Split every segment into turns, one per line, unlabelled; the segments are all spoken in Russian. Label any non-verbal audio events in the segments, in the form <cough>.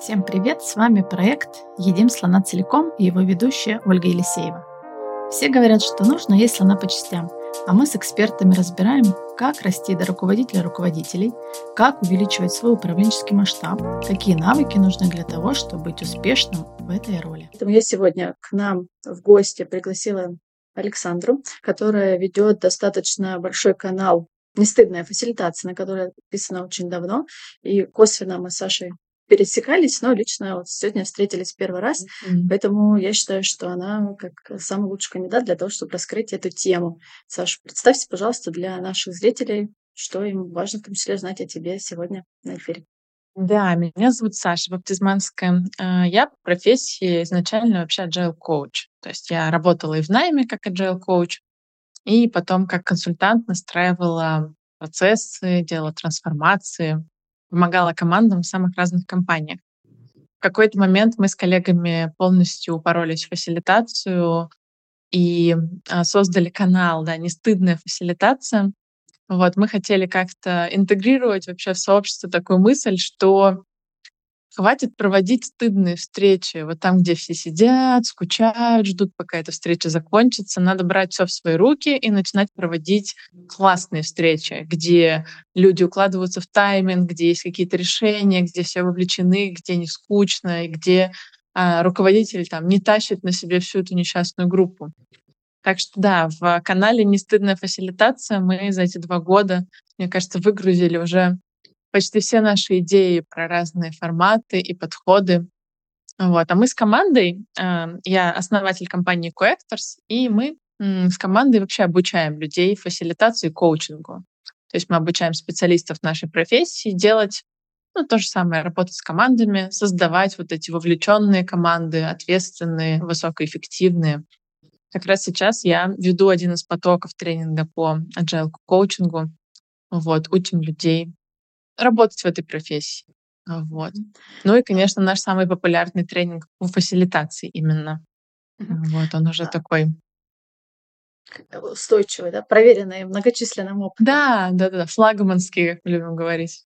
Всем привет! С вами проект «Едим слона целиком» и его ведущая Ольга Елисеева. Все говорят, что нужно есть слона по частям, а мы с экспертами разбираем, как расти до руководителя руководителей, как увеличивать свой управленческий масштаб, какие навыки нужны для того, чтобы быть успешным в этой роли.
Поэтому я сегодня к нам в гости пригласила Александру, которая ведет достаточно большой канал «Нестыдная фасилитация», на которой подписана очень давно. И косвенно мы с Сашей пересекались, но лично вот сегодня встретились первый раз, mm-hmm. поэтому я считаю, что она как самый лучший кандидат для того, чтобы раскрыть эту тему. Саша, представьте, пожалуйста, для наших зрителей, что им важно в том числе знать о тебе сегодня на эфире.
Да, меня зовут Саша Баптизманская. А, я по профессии изначально вообще agile коуч. То есть я работала и в найме как agile коуч, и потом как консультант настраивала процессы, делала трансформации, помогала командам в самых разных компаниях. В какой-то момент мы с коллегами полностью упоролись в фасилитацию и а, создали канал, да, «Не стыдная фасилитация». Вот, мы хотели как-то интегрировать вообще в сообщество такую мысль, что Хватит проводить стыдные встречи. Вот там, где все сидят, скучают, ждут, пока эта встреча закончится. Надо брать все в свои руки и начинать проводить классные встречи, где люди укладываются в тайминг, где есть какие-то решения, где все вовлечены, где не скучно, и где а, руководитель там не тащит на себе всю эту несчастную группу. Так что да, в канале «Не стыдная фасилитация» мы за эти два года, мне кажется, выгрузили уже почти все наши идеи про разные форматы и подходы. Вот. А мы с командой, э, я основатель компании Coactors, и мы с командой вообще обучаем людей фасилитации и коучингу. То есть мы обучаем специалистов нашей профессии делать ну, то же самое, работать с командами, создавать вот эти вовлеченные команды, ответственные, высокоэффективные. Как раз сейчас я веду один из потоков тренинга по agile коучингу. Вот, учим людей работать в этой профессии. Вот. Ну и, конечно, наш самый популярный тренинг по фасилитации именно. Вот, он уже такой
устойчивый, да, проверенный многочисленным опытом.
Да, да, да, флагманский, как мы любим говорить.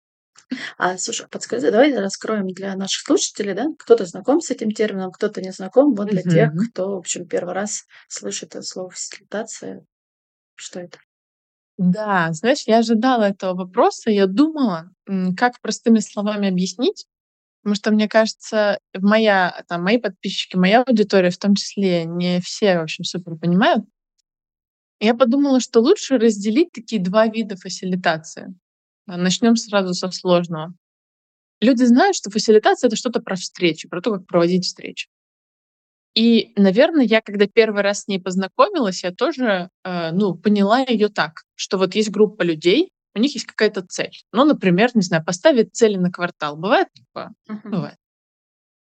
А, слушай, подскажи, давай раскроем для наших слушателей, да, кто-то знаком с этим термином, кто-то не знаком, вот для тех, кто, в общем, первый раз слышит это слово фасилитация, что это?
Да, знаешь, я ожидала этого вопроса, я думала, как простыми словами объяснить, потому что, мне кажется, моя, там, мои подписчики, моя аудитория в том числе, не все, в общем, супер понимают. Я подумала, что лучше разделить такие два вида фасилитации. Начнем сразу со сложного. Люди знают, что фасилитация — это что-то про встречу, про то, как проводить встречу. И, наверное, я когда первый раз с ней познакомилась, я тоже э, ну, поняла ее так, что вот есть группа людей, у них есть какая-то цель. Ну, например, не знаю, поставить цели на квартал. Бывает такое? Uh-huh. Бывает.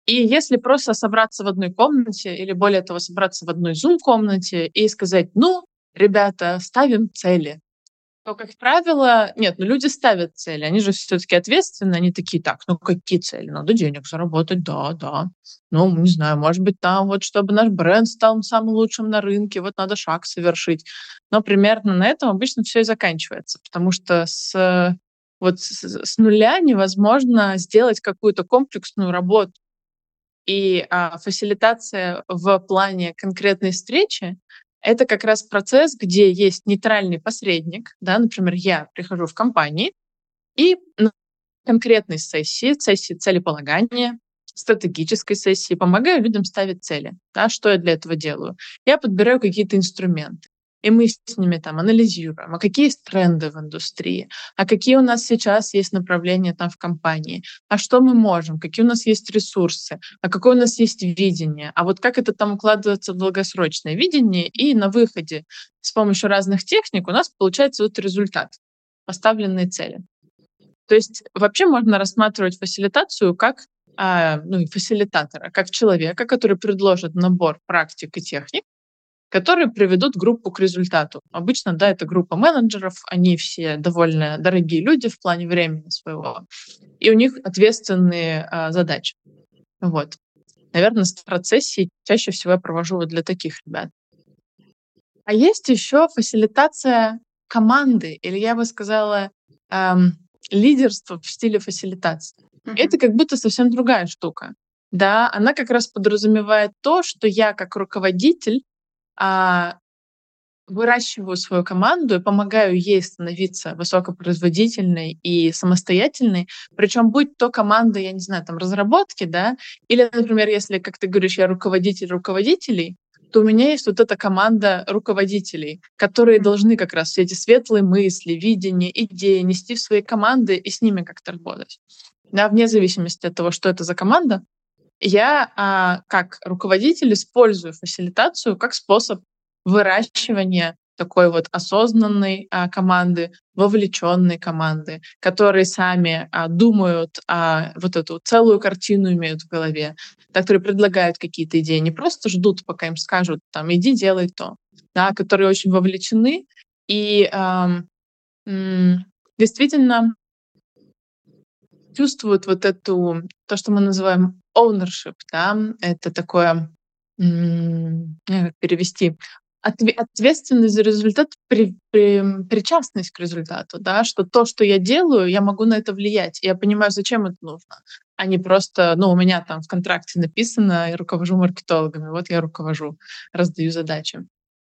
И если просто собраться в одной комнате, или более того, собраться в одной зум-комнате и сказать, ну, ребята, ставим цели, то, как правило, нет, ну люди ставят цели, они же все-таки ответственны, они такие, так, ну какие цели? Надо денег заработать, да, да. Ну, не знаю, может быть, там вот, чтобы наш бренд стал самым лучшим на рынке, вот надо шаг совершить. Но примерно на этом обычно все и заканчивается, потому что с вот с, с нуля невозможно сделать какую-то комплексную работу. И а, фасилитация в плане конкретной встречи это как раз процесс, где есть нейтральный посредник, да, например, я прихожу в компании и на конкретной сессии, сессии целеполагания, стратегической сессии, помогаю людям ставить цели. Да, что я для этого делаю? Я подбираю какие-то инструменты. И мы с ними там анализируем, а какие есть тренды в индустрии, а какие у нас сейчас есть направления там в компании, а что мы можем, какие у нас есть ресурсы, а какое у нас есть видение, а вот как это там укладывается в долгосрочное видение, и на выходе с помощью разных техник у нас получается вот результат, поставленные цели. То есть вообще можно рассматривать фасилитацию как а, ну, фасилитатора, как человека, который предложит набор практик и техник, которые приведут группу к результату. Обычно, да, это группа менеджеров, они все довольно дорогие люди в плане времени своего, и у них ответственные а, задачи. Вот. Наверное, с процессией чаще всего я провожу вот для таких ребят. А есть еще фасилитация команды, или я бы сказала, эм, лидерство в стиле фасилитации. Mm-hmm. Это как будто совсем другая штука. Да, она как раз подразумевает то, что я как руководитель выращиваю свою команду и помогаю ей становиться высокопроизводительной и самостоятельной. Причем будь то команда, я не знаю, там разработки, да, или, например, если, как ты говоришь, я руководитель руководителей, то у меня есть вот эта команда руководителей, которые должны как раз все эти светлые мысли, видения, идеи нести в свои команды и с ними как-то работать. Да, вне зависимости от того, что это за команда, я а, как руководитель использую фасилитацию как способ выращивания такой вот осознанной а, команды, вовлеченной команды, которые сами а, думают, а, вот эту целую картину имеют в голове, которые предлагают какие-то идеи, не просто ждут, пока им скажут, там, иди, делай то, да, которые очень вовлечены. И а, м, действительно чувствуют вот эту, то, что мы называем ownership, да, это такое, как перевести, ответственность за результат, при, при, причастность к результату, да, что то, что я делаю, я могу на это влиять. я понимаю, зачем это нужно, а не просто, ну, у меня там в контракте написано, я руковожу маркетологами, вот я руковожу, раздаю задачи.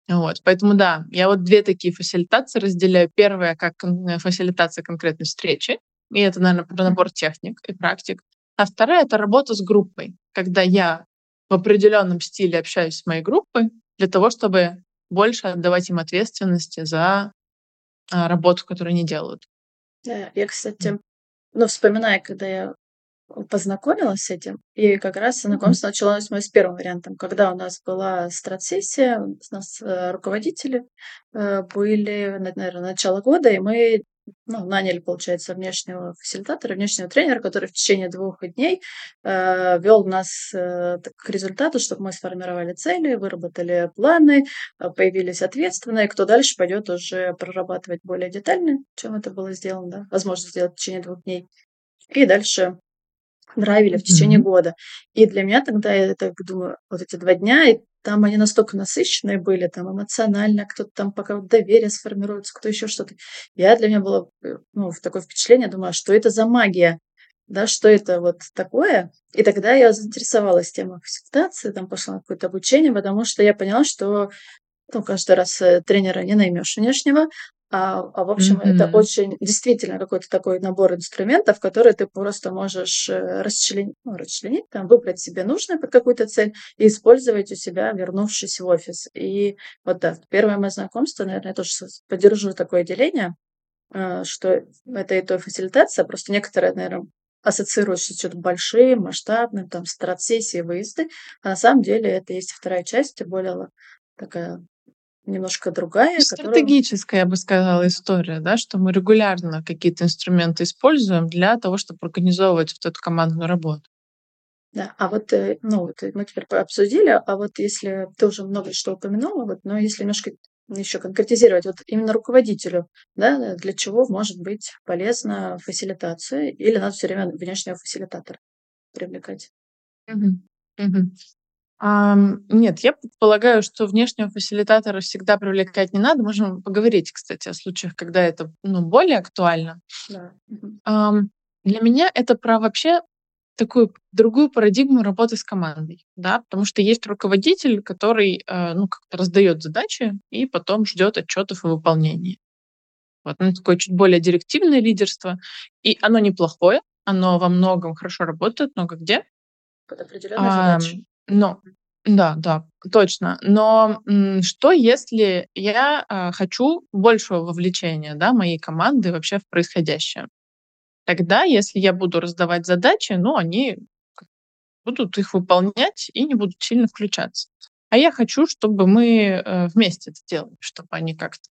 Вот, поэтому да, я вот две такие фасилитации разделяю. Первая как фасилитация конкретной встречи, и это, наверное, про набор техник и практик. А вторая — это работа с группой, когда я в определенном стиле общаюсь с моей группой, для того, чтобы больше отдавать им ответственности за а, работу, которую они делают.
Да, я, кстати, ну, вспоминая, когда я познакомилась с этим, и как раз знакомство началось мы с первым вариантом, когда у нас была стратсессия, у нас э, руководители э, были, наверное, начало года, и мы ну, наняли, получается, внешнего фасилитатора, внешнего тренера, который в течение двух дней э, вел нас э, к результату, чтобы мы сформировали цели, выработали планы, э, появились ответственные, кто дальше пойдет уже прорабатывать более детально, чем это было сделано, да, возможно сделать в течение двух дней. И дальше драйвили в течение mm-hmm. года. И для меня тогда, я так думаю, вот эти два дня, и там они настолько насыщенные были, там эмоционально, кто-то там пока доверие сформируется, кто еще что-то. Я для меня было э, ну, такое впечатление, думаю, что это за магия? Да, что это вот такое? И тогда я заинтересовалась темой фасилитации, там пошла на какое-то обучение, потому что я поняла, что ну, каждый раз э, тренера не наймешь внешнего, а, а в общем, mm-hmm. это очень действительно какой-то такой набор инструментов, которые ты просто можешь э, расчленить, ну, расчленить там, выбрать себе нужное под какую-то цель и использовать у себя, вернувшись в офис. И вот да, первое мое знакомство, наверное, я тоже поддержу такое деление, э, что это и то фасилитация, просто некоторые, наверное, ассоциируют с чем-то большим, масштабным, там, страт-сессии, выезды, а на самом деле это есть вторая часть, более такая немножко другая.
Стратегическая, которая... я бы сказала, история, да, что мы регулярно какие-то инструменты используем для того, чтобы организовывать вот эту командную работу.
Да, а вот, э, ну, вот мы теперь обсудили, а вот если ты уже много что упомянула, вот, но если немножко еще конкретизировать, вот именно руководителю, да, для чего может быть полезна фасилитация, или надо все время внешнего фасилитатора привлекать?
Угу. Угу. Нет, я предполагаю, что внешнего фасилитатора всегда привлекать не надо. Можем поговорить, кстати, о случаях, когда это ну, более актуально.
Да.
Для меня это про вообще такую другую парадигму работы с командой, да, потому что есть руководитель, который э, ну как-то раздает задачи и потом ждет отчетов о выполнении. Вот, ну, такое чуть более директивное лидерство, и оно неплохое, оно во многом хорошо работает, много где.
Под определенной а, задачей.
Но да, да, точно. Но что, если я а, хочу большего вовлечения, да, моей команды вообще в происходящее? Тогда, если я буду раздавать задачи, ну, они будут их выполнять и не будут сильно включаться. А я хочу, чтобы мы э, вместе это делали, чтобы они как-то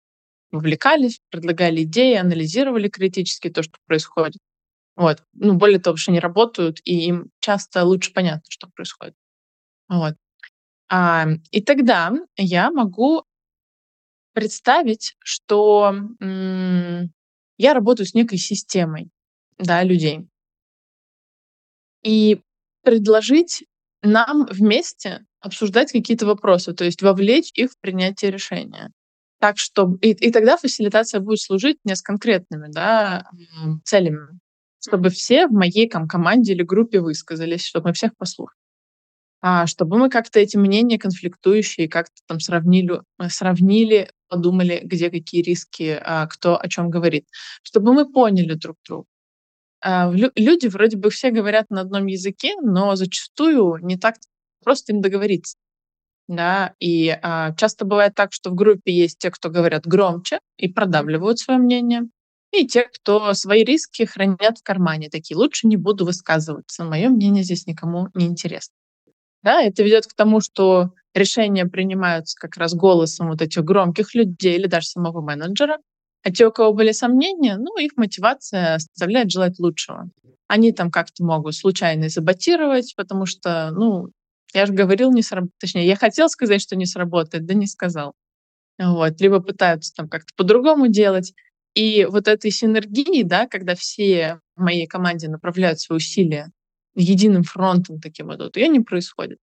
вовлекались, предлагали идеи, анализировали критически то, что происходит. Вот. Ну, более того, что они работают, и им часто лучше понятно, что происходит. Вот. А, и тогда я могу представить, что м, я работаю с некой системой да, людей. И предложить нам вместе обсуждать какие-то вопросы, то есть вовлечь их в принятие решения. так, чтобы... И, и тогда фасилитация будет служить мне с конкретными да, целями, чтобы все в моей там, команде или группе высказались, чтобы мы всех послушали. А чтобы мы как-то эти мнения конфликтующие как-то там сравнили, э, сравнили, подумали, где какие риски, а, кто о чем говорит. Чтобы мы поняли друг друга. А, люди вроде бы все говорят на одном языке, но зачастую не так просто им договориться. Да, и а, часто бывает так, что в группе есть те, кто говорят громче и продавливают свое мнение, и те, кто свои риски хранят в кармане, такие лучше не буду высказываться, мое мнение здесь никому не интересно. Да, это ведет к тому, что решения принимаются как раз голосом вот этих громких людей или даже самого менеджера, а те, у кого были сомнения, ну, их мотивация оставляет желать лучшего. Они там как-то могут случайно заботировать, потому что, ну, я же говорил, не сработает. Точнее, я хотел сказать, что не сработает, да не сказал. Вот. Либо пытаются там как-то по-другому делать. И вот этой синергии, да, когда все в моей команде направляют свои усилия единым фронтом таким вот, ее не происходит.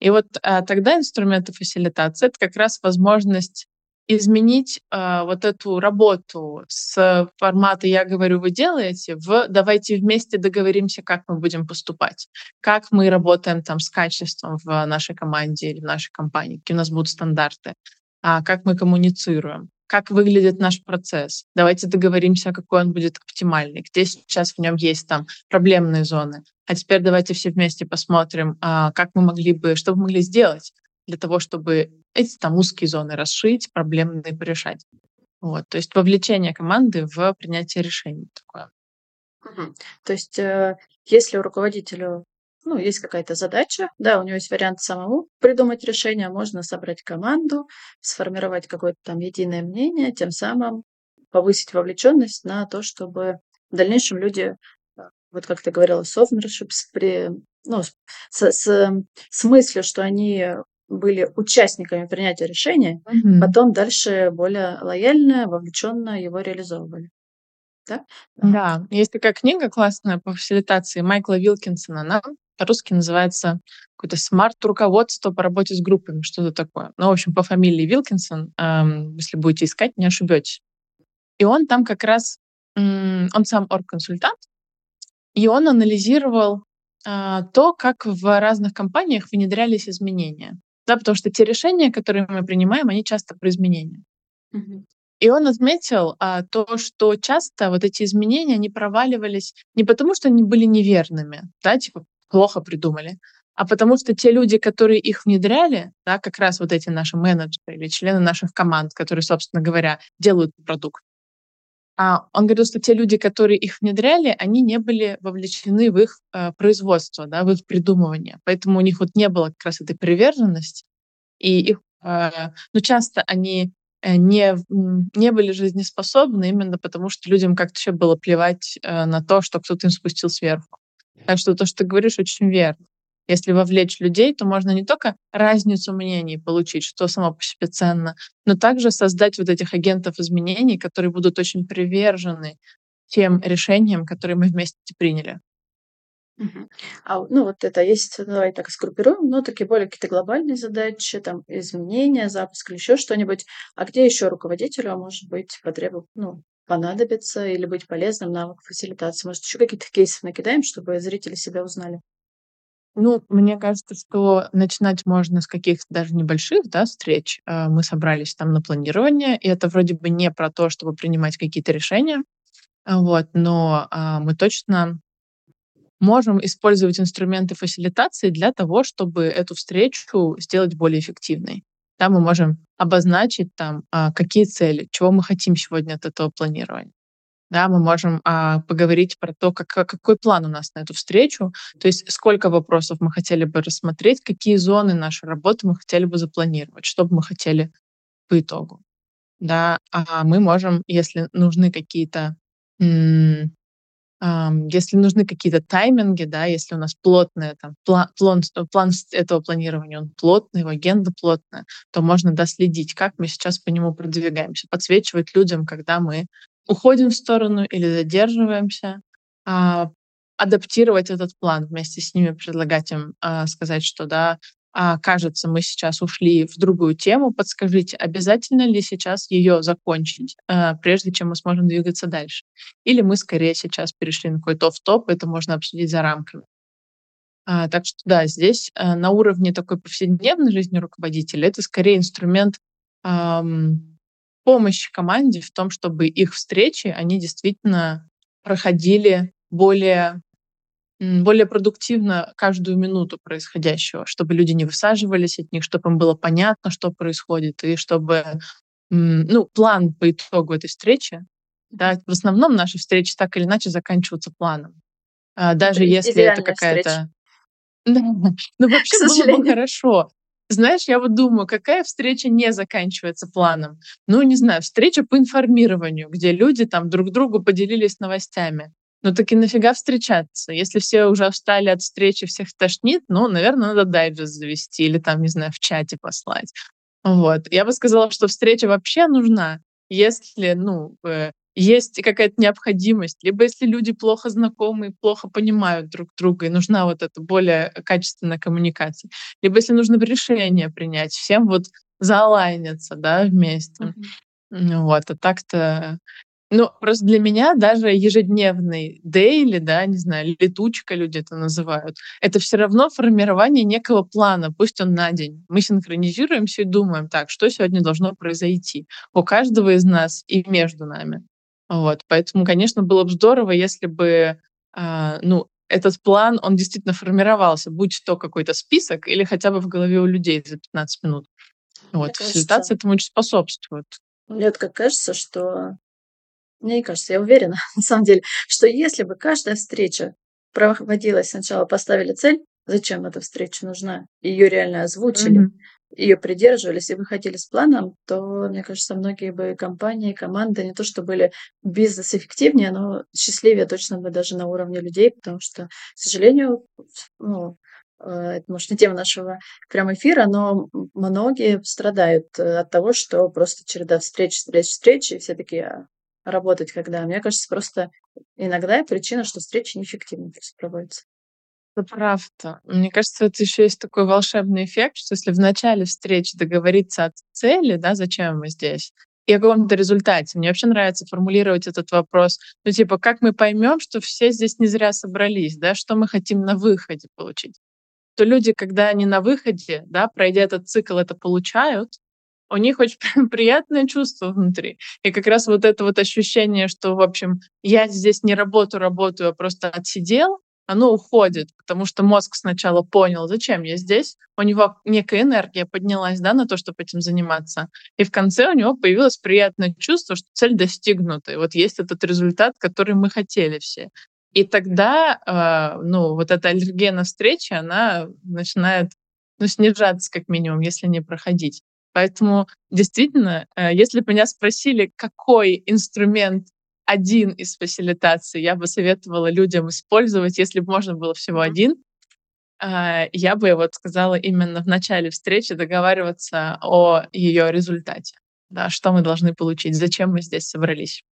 И вот а, тогда инструменты фасилитации — это как раз возможность изменить э, вот эту работу с формата «я говорю, вы делаете» в «давайте вместе договоримся, как мы будем поступать», как мы работаем там с качеством в нашей команде или в нашей компании, какие у нас будут стандарты, а, как мы коммуницируем, как выглядит наш процесс. Давайте договоримся, какой он будет оптимальный, где сейчас в нем есть там проблемные зоны. А теперь давайте все вместе посмотрим, а, как мы могли бы, что мы могли сделать для того, чтобы эти там узкие зоны расшить, проблемные порешать. Вот, то есть вовлечение команды в принятие решений такое.
Угу. То есть, э, если руководителя ну, есть какая-то задача, да, у него есть вариант самому придумать решение, можно собрать команду, сформировать какое-то там единое мнение, тем самым повысить вовлеченность на то, чтобы в дальнейшем люди, э, вот как ты говорила, с при, ну, с, с, с мыслью, что они были участниками принятия решения, mm-hmm. потом дальше более лояльно, вовлеченно его реализовывали.
Да? да, есть такая книга классная по фасилитации Майкла Вилкинсона. Она по-русски называется какое-то смарт-руководство по работе с группами, что-то такое. Ну, в общем, по фамилии Вилкинсон, эм, если будете искать, не ошибетесь. И он там как раз, эм, он сам оргконсультант, и он анализировал э, то, как в разных компаниях внедрялись изменения. Да, потому что те решения, которые мы принимаем, они часто про изменения. Mm-hmm. И он отметил а, то, что часто вот эти изменения, они проваливались не потому, что они были неверными, да, типа плохо придумали, а потому что те люди, которые их внедряли, да, как раз вот эти наши менеджеры или члены наших команд, которые, собственно говоря, делают продукт, а он говорил, что те люди, которые их внедряли, они не были вовлечены в их э, производство, да, в их придумывание. Поэтому у них вот не было как раз этой приверженности. И их, э, ну, часто они э, не, не были жизнеспособны именно потому, что людям как-то еще было плевать э, на то, что кто-то им спустил сверху. Так что то, что ты говоришь, очень верно. Если вовлечь людей, то можно не только разницу мнений получить, что само по себе ценно, но также создать вот этих агентов изменений, которые будут очень привержены тем решениям, которые мы вместе приняли.
А, ну, вот это есть, давай так сгруппируем, но такие более какие-то глобальные задачи, там, изменения, запуск или еще что-нибудь. А где еще руководителю, может быть, потребует, ну, понадобится или быть полезным навык фасилитации? Может, еще какие-то кейсы накидаем, чтобы зрители себя узнали?
Ну, мне кажется, что начинать можно с каких-то даже небольших да, встреч. Э, мы собрались там на планирование, и это вроде бы не про то, чтобы принимать какие-то решения, вот, но а, мы точно можем использовать инструменты фасилитации для того, чтобы эту встречу сделать более эффективной. Да, мы можем обозначить там, а, какие цели, чего мы хотим сегодня от этого планирования. Да, мы можем а, поговорить про то, как, какой план у нас на эту встречу, то есть сколько вопросов мы хотели бы рассмотреть, какие зоны нашей работы мы хотели бы запланировать, что бы мы хотели по итогу. Да, а мы можем, если нужны какие-то если нужны какие-то тайминги, да, если у нас плотный там, план, план, план этого планирования, он плотный, его агенда плотная, то можно доследить, как мы сейчас по нему продвигаемся, подсвечивать людям, когда мы уходим в сторону или задерживаемся, а, адаптировать этот план вместе с ними, предлагать им а, сказать, что да, а, кажется, мы сейчас ушли в другую тему, подскажите, обязательно ли сейчас ее закончить, а, прежде чем мы сможем двигаться дальше? Или мы скорее сейчас перешли на какой-то оф-топ, это можно обсудить за рамками. А, так что да, здесь а, на уровне такой повседневной жизни руководителя это скорее инструмент ам, помощи команде в том, чтобы их встречи, они действительно проходили более более продуктивно каждую минуту происходящего, чтобы люди не высаживались от них, чтобы им было понятно, что происходит, и чтобы ну, план по итогу этой встречи, да, в основном наши встречи так или иначе заканчиваются планом. А, даже если это какая-то... <laughs> Да. Ну, <laughs> вообще было бы хорошо. Знаешь, я вот думаю, какая встреча не заканчивается планом? Ну, не знаю, встреча по информированию, где люди там друг другу поделились новостями. Ну так и нафига встречаться? Если все уже устали от встречи, всех тошнит, ну, наверное, надо дайджест завести или там, не знаю, в чате послать. Вот. Я бы сказала, что встреча вообще нужна, если, ну, э, есть какая-то необходимость, либо если люди плохо знакомы, плохо понимают друг друга, и нужна вот эта более качественная коммуникация, либо если нужно решение принять, всем вот заалайниться, да, вместе. Mm-hmm. Вот, а так-то ну, просто для меня даже ежедневный дейли, да, не знаю, летучка люди это называют, это все равно формирование некого плана, пусть он на день. Мы синхронизируемся и думаем, так, что сегодня должно произойти у каждого из нас и между нами. Вот, поэтому, конечно, было бы здорово, если бы, э, ну, этот план, он действительно формировался, будь то какой-то список или хотя бы в голове у людей за 15 минут. Вот, Мне фасилитация этому очень способствует.
Мне вот как кажется, что мне кажется, я уверена, <laughs> на самом деле, что если бы каждая встреча проводилась сначала, поставили цель, зачем эта встреча нужна, ее реально озвучили, mm-hmm. ее придерживались и выходили с планом, то, мне кажется, многие бы компании, команды не то, что были бизнес-эффективнее, но счастливее точно бы даже на уровне людей, потому что, к сожалению, ну, э, это, может, не тема нашего прямого эфира, но многие страдают э, от того, что просто череда встреч, встреч, встреч, и все такие, работать когда. Мне кажется, просто иногда причина, что встречи неэффективно проводятся.
Это правда. Мне кажется, это еще есть такой волшебный эффект, что если в начале встречи договориться о цели, да, зачем мы здесь, и о каком-то результате. Мне вообще нравится формулировать этот вопрос. Ну, типа, как мы поймем, что все здесь не зря собрались, да, что мы хотим на выходе получить. То люди, когда они на выходе, да, пройдя этот цикл, это получают, у них очень <laughs> приятное чувство внутри. И как раз вот это вот ощущение, что, в общем, я здесь не работаю, работаю, а просто отсидел, оно уходит, потому что мозг сначала понял, зачем я здесь, у него некая энергия поднялась да, на то, чтобы этим заниматься. И в конце у него появилось приятное чувство, что цель достигнута. И вот есть этот результат, который мы хотели все. И тогда э, ну, вот эта аллергена встречи, она начинает ну, снижаться как минимум, если не проходить. Поэтому действительно, э, если бы меня спросили, какой инструмент один из фасилитаций я бы советовала людям использовать, если бы можно было всего один, э, я бы вот сказала именно в начале встречи договариваться о ее результате. Да, что мы должны получить, зачем мы здесь собрались.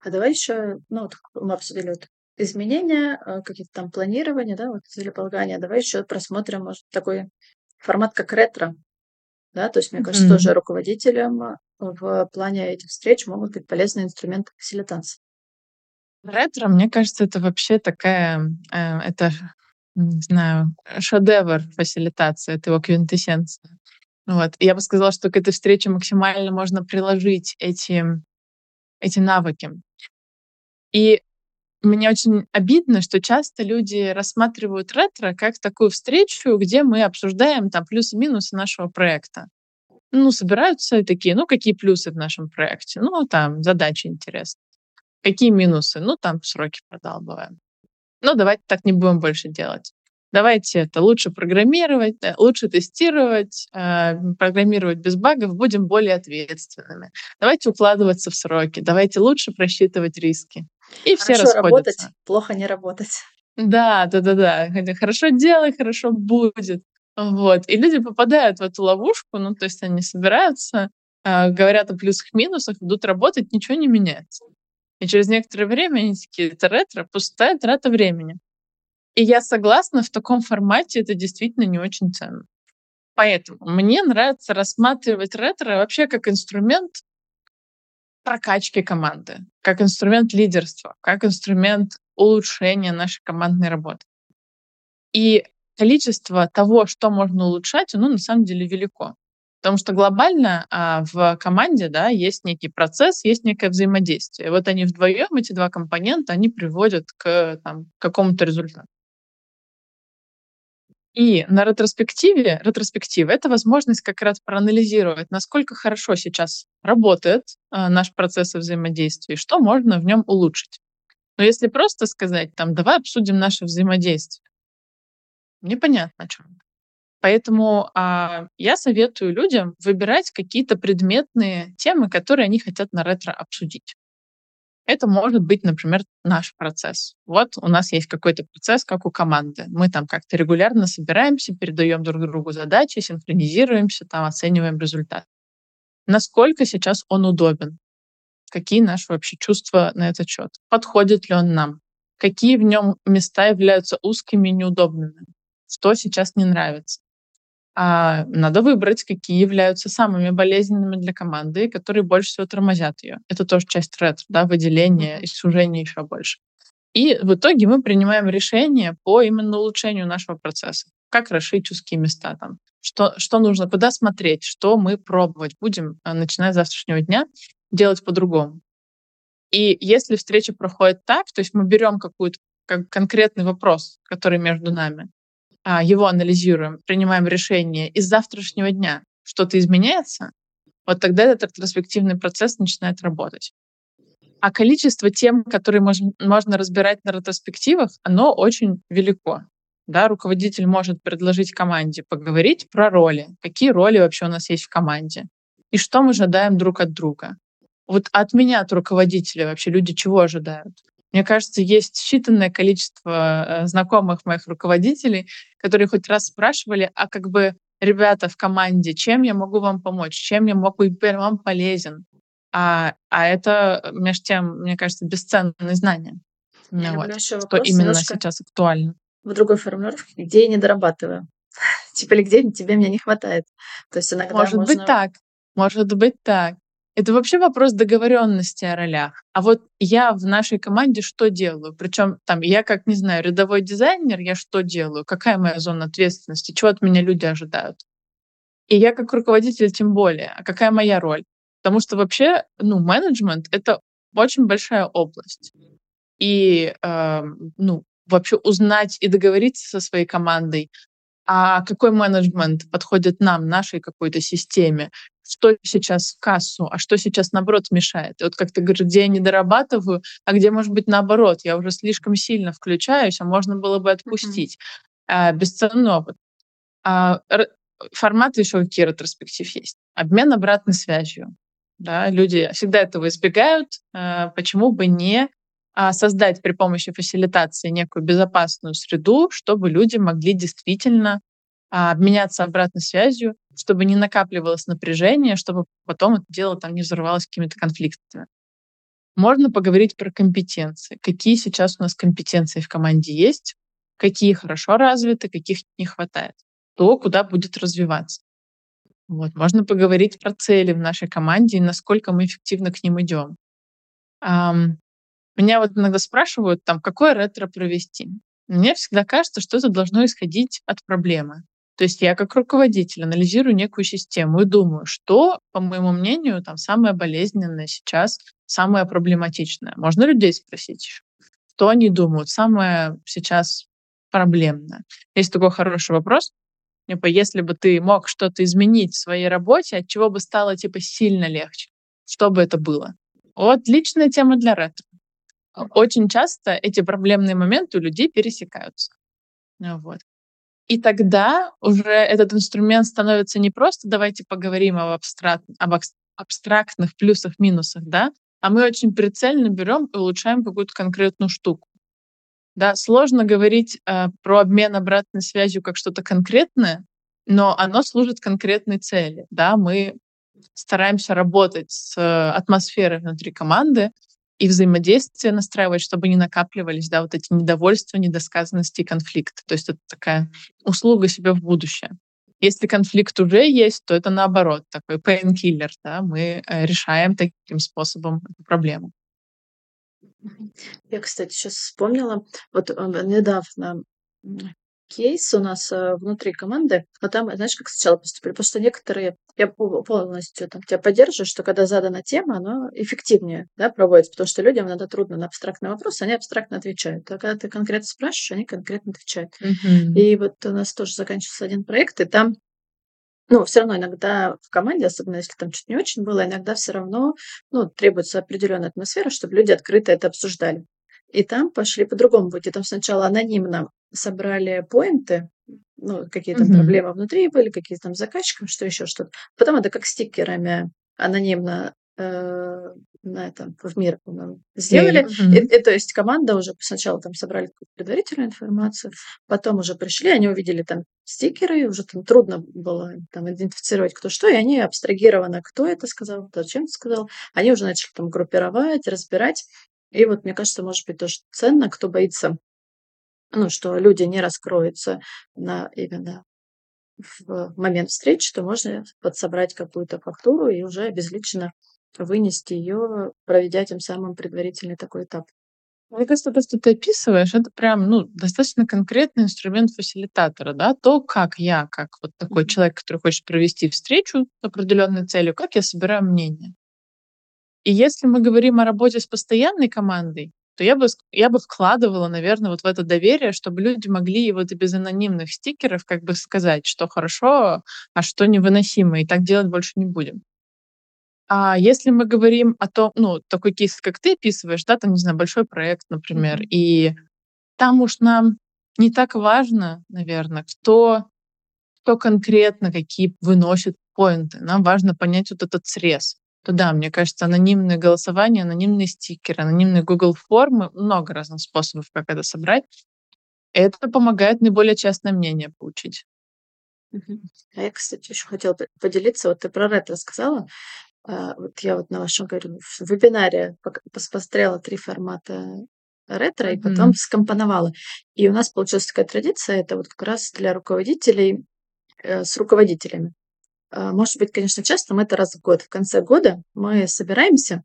А давай еще, ну, вот мы обсудили вот изменения, э, какие-то там планирования, да, вот целеполагания. Давай еще просмотрим, может, такой формат, как ретро. Да, то есть, мне кажется, mm-hmm. тоже руководителям э, в плане этих встреч могут быть полезны инструменты фасилитации.
Ретро, мне кажется, это вообще такая, э, это, не знаю, шедевр фасилитации, это его квинтэссенция. Вот. я бы сказала, что к этой встрече максимально можно приложить эти, эти навыки. И мне очень обидно, что часто люди рассматривают ретро как такую встречу, где мы обсуждаем там плюсы-минусы нашего проекта. Ну, собираются такие, ну, какие плюсы в нашем проекте? Ну, там, задачи интересные. Какие минусы? Ну, там, сроки продалбываем. Ну, давайте так не будем больше делать. Давайте это лучше программировать, э, лучше тестировать, э, программировать без багов, будем более ответственными. Давайте укладываться в сроки, давайте лучше просчитывать риски.
И все хорошо работать, плохо не работать.
Да, да, да, да. Хорошо делай, хорошо будет. Вот. И люди попадают в эту ловушку, ну, то есть они собираются, э, говорят о плюсах-минусах, идут работать, ничего не меняется. И через некоторое время они такие, это ретро, пустая трата времени. И я согласна, в таком формате это действительно не очень ценно. Поэтому мне нравится рассматривать ретро вообще как инструмент прокачки команды, как инструмент лидерства, как инструмент улучшения нашей командной работы. И количество того, что можно улучшать, оно на самом деле велико. Потому что глобально а, в команде да, есть некий процесс, есть некое взаимодействие. Вот они вдвоем, эти два компонента, они приводят к там, какому-то результату. И на ретроспективе, ретроспектива — это возможность как раз проанализировать, насколько хорошо сейчас работает э, наш процесс взаимодействия, что можно в нем улучшить. Но если просто сказать, там, давай обсудим наше взаимодействие, непонятно о чем. Поэтому а, я советую людям выбирать какие-то предметные темы, которые они хотят на ретро обсудить. Это может быть, например, наш процесс. Вот у нас есть какой-то процесс, как у команды. Мы там как-то регулярно собираемся, передаем друг другу задачи, синхронизируемся, там оцениваем результат. Насколько сейчас он удобен? Какие наши вообще чувства на этот счет? Подходит ли он нам? Какие в нем места являются узкими и неудобными? Что сейчас не нравится? А надо выбрать, какие являются самыми болезненными для команды, которые больше всего тормозят ее. Это тоже часть ретро, да, выделение и сужение еще больше. И в итоге мы принимаем решение по именно улучшению нашего процесса. Как расшить узкие места там, что, что нужно, куда смотреть, что мы пробовать будем, а, начиная с завтрашнего дня, делать по-другому. И если встреча проходит так, то есть мы берем какую-то как конкретный вопрос, который между нами, его анализируем, принимаем решение, из завтрашнего дня что-то изменяется, вот тогда этот ретроспективный процесс начинает работать. А количество тем, которые можно, можно разбирать на ретроспективах, оно очень велико. Да, руководитель может предложить команде поговорить про роли, какие роли вообще у нас есть в команде, и что мы ожидаем друг от друга. Вот от меня, от руководителя, вообще люди чего ожидают? Мне кажется, есть считанное количество э, знакомых моих руководителей, которые хоть раз спрашивали, а как бы ребята в команде, чем я могу вам помочь, чем я могу быть вам полезен. А, а это, между тем, мне кажется, бесценные знания. Я вот, еще что именно сейчас актуально.
В другой формулировке, где я не дорабатываю. <laughs> типа, или где тебе меня не хватает. То есть иногда
Может
можно...
быть так. Может быть так. Это вообще вопрос договоренности о ролях. А вот я в нашей команде что делаю? Причем там я как, не знаю, рядовой дизайнер, я что делаю? Какая моя зона ответственности? Чего от меня люди ожидают? И я как руководитель тем более. А какая моя роль? Потому что вообще, ну, менеджмент — это очень большая область. И, э, ну, вообще узнать и договориться со своей командой, а какой менеджмент подходит нам, нашей какой-то системе, что сейчас в кассу, а что сейчас, наоборот, мешает. И вот как ты говоришь, где я не дорабатываю, а где, может быть, наоборот, я уже слишком сильно включаюсь, а можно было бы отпустить. Mm-hmm. А, бесценный опыт. А, форматы еще какие ретроспектив есть. Обмен обратной связью. Да, люди всегда этого избегают. А, почему бы не а, создать при помощи фасилитации некую безопасную среду, чтобы люди могли действительно обменяться обратной связью, чтобы не накапливалось напряжение, чтобы потом это дело там не взорвалось какими-то конфликтами. Можно поговорить про компетенции. Какие сейчас у нас компетенции в команде есть, какие хорошо развиты, каких не хватает. То, куда будет развиваться. Вот. Можно поговорить про цели в нашей команде и насколько мы эффективно к ним идем. Um, меня вот иногда спрашивают, там, какое ретро провести. Мне всегда кажется, что это должно исходить от проблемы. То есть я как руководитель анализирую некую систему и думаю, что, по моему мнению, там самое болезненное сейчас, самое проблематичное. Можно людей спросить что они думают, самое сейчас проблемное. Есть такой хороший вопрос. Типа, если бы ты мог что-то изменить в своей работе, от чего бы стало типа сильно легче? Что бы это было? Вот отличная тема для ретро. Очень часто эти проблемные моменты у людей пересекаются. Вот. И тогда уже этот инструмент становится не просто давайте поговорим об, абстракт, об абстрактных плюсах, минусах, да, а мы очень прицельно берем и улучшаем какую-то конкретную штуку. Да, сложно говорить э, про обмен обратной связью как что-то конкретное, но оно служит конкретной цели. Да, мы стараемся работать с э, атмосферой внутри команды, и взаимодействие настраивать, чтобы не накапливались, да, вот эти недовольства, недосказанности и конфликты. То есть это такая услуга себе в будущее. Если конфликт уже есть, то это наоборот, такой painkiller, да, мы э, решаем таким способом эту проблему.
Я, кстати, сейчас вспомнила, вот э, недавно кейс у нас э, внутри команды, но там, знаешь, как сначала поступили, потому что некоторые, я полностью там тебя поддерживаю, что когда задана тема, она эффективнее да, проводится, потому что людям иногда трудно на абстрактный вопрос, они абстрактно отвечают. А когда ты конкретно спрашиваешь, они конкретно отвечают.
Мгм.
И вот у нас тоже заканчивался один проект, и там ну, все равно иногда в команде, особенно если там чуть не очень было, иногда все равно ну, требуется определенная атмосфера, чтобы люди открыто это обсуждали. И там пошли по-другому пути. Там сначала анонимно собрали поинты, ну, какие там
Мгм.
проблемы внутри были, какие там заказчикам, что еще что-то. Потом это как стикерами анонимно э, на этом в мир, по-моему, сделали.
Мгм.
И, и то есть команда уже сначала там собрали какую-то предварительную информацию, потом уже пришли, они увидели там стикеры, уже там трудно было там идентифицировать, кто что, и они абстрагированно, кто это сказал, зачем это сказал, они уже начали там группировать, разбирать. И вот мне кажется, может быть тоже ценно, кто боится, ну, что люди не раскроются на именно в момент встречи, то можно подсобрать какую-то фактуру и уже безлично вынести ее, проведя тем самым предварительный такой этап.
Мне кажется, то, что ты описываешь, это прям, ну, достаточно конкретный инструмент фасилитатора, да, то, как я, как вот такой человек, который хочет провести встречу с определенной целью, как я собираю мнение. И если мы говорим о работе с постоянной командой, то я бы, я бы вкладывала, наверное, вот в это доверие, чтобы люди могли вот и без анонимных стикеров как бы сказать, что хорошо, а что невыносимо, и так делать больше не будем. А если мы говорим о том, ну, такой кейс, как ты описываешь, да, там, не знаю, большой проект, например,
Мгм.
и там уж нам не так важно, наверное, кто, кто конкретно какие выносит поинты. Нам важно понять вот этот срез. То да, мне кажется, анонимное голосование, анонимные стикеры, анонимные Google формы, много разных способов, как это собрать. Это помогает наиболее частное мнение получить.
А я, кстати, еще хотела поделиться. Вот ты про ретро сказала. А, Вот я вот на вашем, говорю, в вебинаре посмотрела три формата ретро и потом
Мгм.
скомпоновала. И у нас получилась такая традиция, это вот как раз для руководителей э, с руководителями. А, Может быть, конечно, часто, это раз в год. В конце года мы собираемся,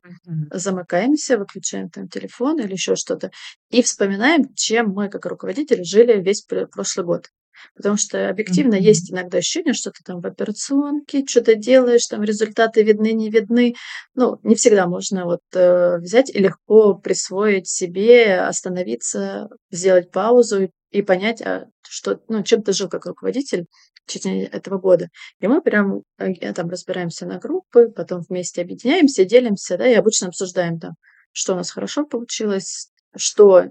замыкаемся, выключаем там телефон или еще что-то и вспоминаем, чем мы как руководители жили весь пр- прошлый год. Потому что объективно
Мгм.
есть иногда ощущение, что ты там в операционке что-то делаешь, там результаты видны, не видны. Ну, не всегда можно вот э, взять и легко присвоить себе, остановиться, сделать паузу и, и понять, а что, ну, чем ты жил как руководитель в течение этого года. И мы прям э, там разбираемся на группы, потом вместе объединяемся, делимся, да, и обычно обсуждаем там, что у нас хорошо получилось, что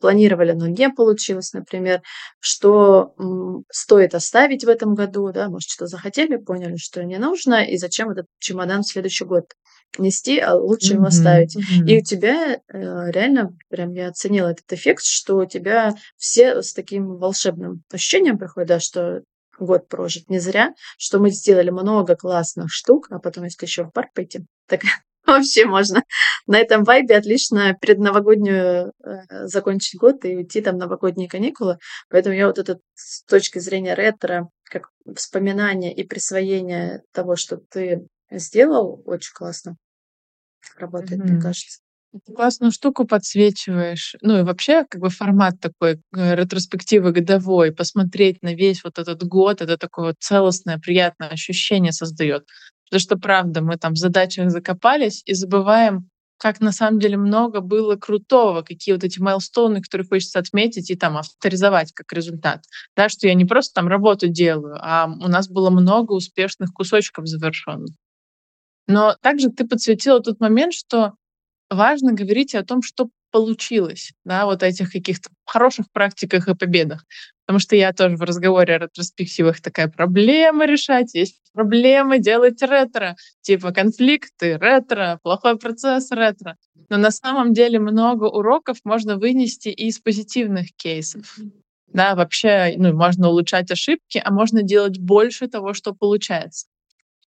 планировали, но не получилось, например, что стоит оставить в этом году, да, может, что захотели, поняли, что не нужно, и зачем этот чемодан в следующий год нести, а лучше его
Мгм.
оставить. И у тебя э, реально, прям я оценила этот эффект, что у тебя все с таким волшебным ощущением приходят, да, что год прожит не зря, что мы сделали много классных штук, а потом, если еще в парк пойти, так <laughs> вообще можно на этом вайбе отлично предновогоднюю э, закончить год и уйти там новогодние каникулы. Поэтому я вот это с точки зрения ретро, как вспоминание и присвоение того, что ты сделал, очень классно работает, мне
Мгм.
кажется.
Ты классную штуку подсвечиваешь. Ну и вообще, как бы формат такой э, ретроспективы годовой, посмотреть на весь вот этот год, это такое вот целостное, приятное ощущение создает. Потому что, правда, мы там в задачах закопались и забываем, как на самом деле много было крутого, какие вот эти майлстоуны, которые хочется отметить и там авторизовать как результат. Да, что я не просто там работу делаю, а у нас было много успешных кусочков завершенных. Но также ты подсветила тот момент, что важно говорить о том, что получилось, да, вот этих каких-то хороших практиках и победах. Потому что я тоже в разговоре о ретроспективах такая проблема решать, есть проблемы делать ретро, типа конфликты, ретро, плохой процесс, ретро. Но на самом деле много уроков можно вынести и из позитивных кейсов. Да, вообще, ну, можно улучшать ошибки, а можно делать больше того, что получается.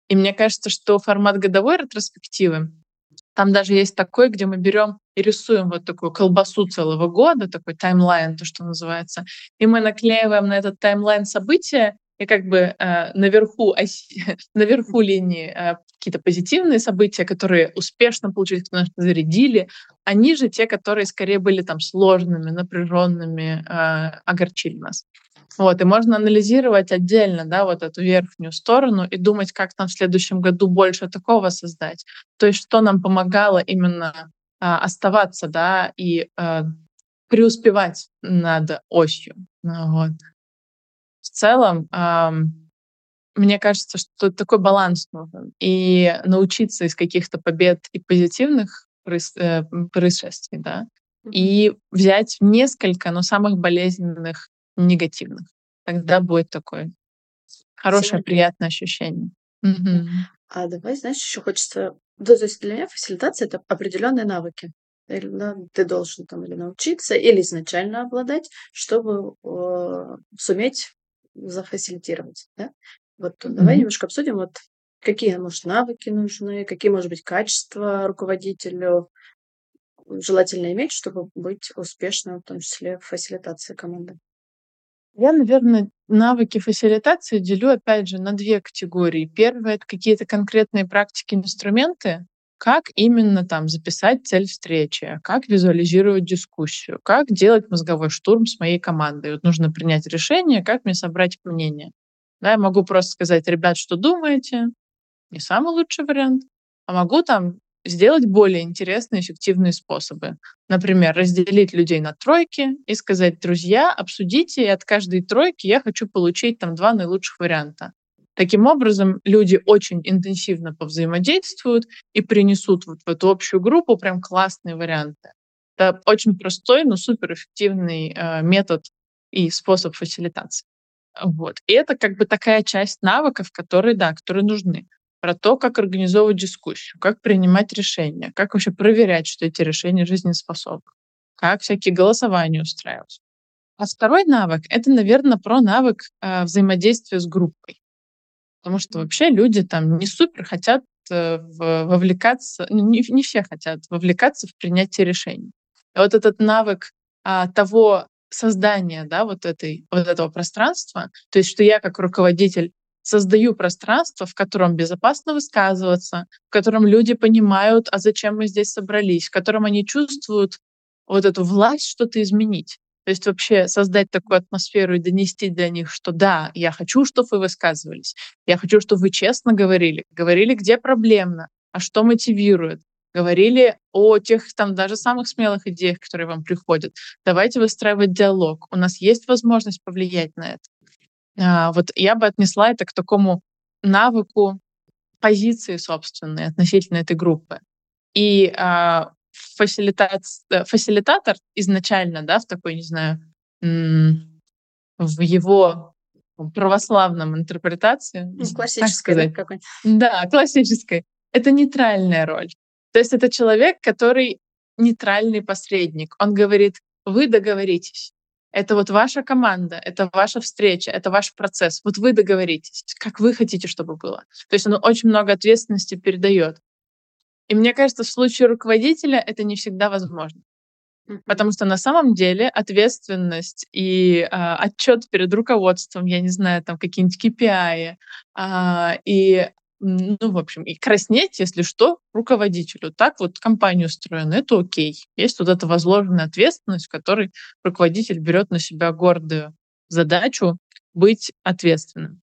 И мне кажется, что формат годовой ретроспективы, там даже есть такой, где мы берем и рисуем вот такую колбасу целого года, такой таймлайн, то, что называется, и мы наклеиваем на этот таймлайн события, и как бы э, наверху, оси, <laughs> наверху линии э, какие-то позитивные события, которые успешно получились, потому что зарядили, они же те, которые скорее были там сложными, напряженными, э, огорчили нас. Вот, и можно анализировать отдельно, да, вот эту верхнюю сторону и думать, как нам в следующем году больше такого создать. То есть, что нам помогало именно а, оставаться, да, и а, преуспевать над осью. Ну вот. В целом, а, мне кажется, что такой баланс нужен. И научиться из каких-то побед и позитивных э, происшествий, да, и взять несколько, но самых болезненных негативных. Тогда будет такое хорошее, приятное ощущение. Угу.
А давай, знаешь, еще хочется... то есть для меня фасилитация — это определенные навыки. Или, ну, ты должен там или научиться, или изначально обладать, чтобы э, суметь зафасилитировать. Да? Вот mm-hmm. давай немножко обсудим, вот какие, может, навыки нужны, какие, может быть, качества руководителю желательно иметь, чтобы быть успешным, в том числе в фасилитации команды.
Я, наверное, навыки фасилитации делю, опять же, на две категории. Первое — это какие-то конкретные практики, инструменты, как именно там записать цель встречи, как визуализировать дискуссию, как делать мозговой штурм с моей командой. Вот нужно принять решение, как мне собрать мнение. Да, я могу просто сказать, ребят, что думаете? Не самый лучший вариант. А могу там сделать более интересные, эффективные способы. Например, разделить людей на тройки и сказать, друзья, обсудите, и от каждой тройки я хочу получить там два наилучших варианта. Таким образом, люди очень интенсивно повзаимодействуют и принесут вот в эту общую группу прям классные варианты. Это очень простой, но суперэффективный э, метод и способ фасилитации. Вот. И это как бы такая часть навыков, которые, да, которые нужны про то, как организовывать дискуссию, как принимать решения, как вообще проверять, что эти решения жизнеспособны, как всякие голосования устраивать. А второй навык — это, наверное, про навык э, взаимодействия с группой. Потому что вообще люди там не супер хотят э, вовлекаться, ну, не, не все хотят вовлекаться в принятие решений. И вот этот навык а, того создания, да, вот, этой, вот этого пространства, то есть что я как руководитель создаю пространство, в котором безопасно высказываться, в котором люди понимают, а зачем мы здесь собрались, в котором они чувствуют вот эту власть что-то изменить. То есть вообще создать такую атмосферу и донести для них, что да, я хочу, чтобы вы высказывались, я хочу, чтобы вы честно говорили, говорили, где проблемно, а что мотивирует, говорили о тех там даже самых смелых идеях, которые вам приходят. Давайте выстраивать диалог. У нас есть возможность повлиять на это. А, вот я бы отнесла это к такому навыку позиции собственной относительно этой группы. И а, фасилитация, фасилитатор изначально, да, в такой, не знаю, в его православном интерпретации,
ну, классической,
да, Да, классической. Это нейтральная роль. То есть это человек, который нейтральный посредник. Он говорит, вы договоритесь. Это вот ваша команда, это ваша встреча, это ваш процесс. Вот вы договоритесь, как вы хотите, чтобы было. То есть оно очень много ответственности передает. И мне кажется, в случае руководителя это не всегда возможно. Потому что на самом деле ответственность и э, отчет перед руководством, я не знаю, там какие-нибудь KPI, э, и ну, в общем, и краснеть, если что, руководителю. Так вот компания устроена, это окей. Есть вот эта возложенная ответственность, в которой руководитель берет на себя гордую задачу быть ответственным.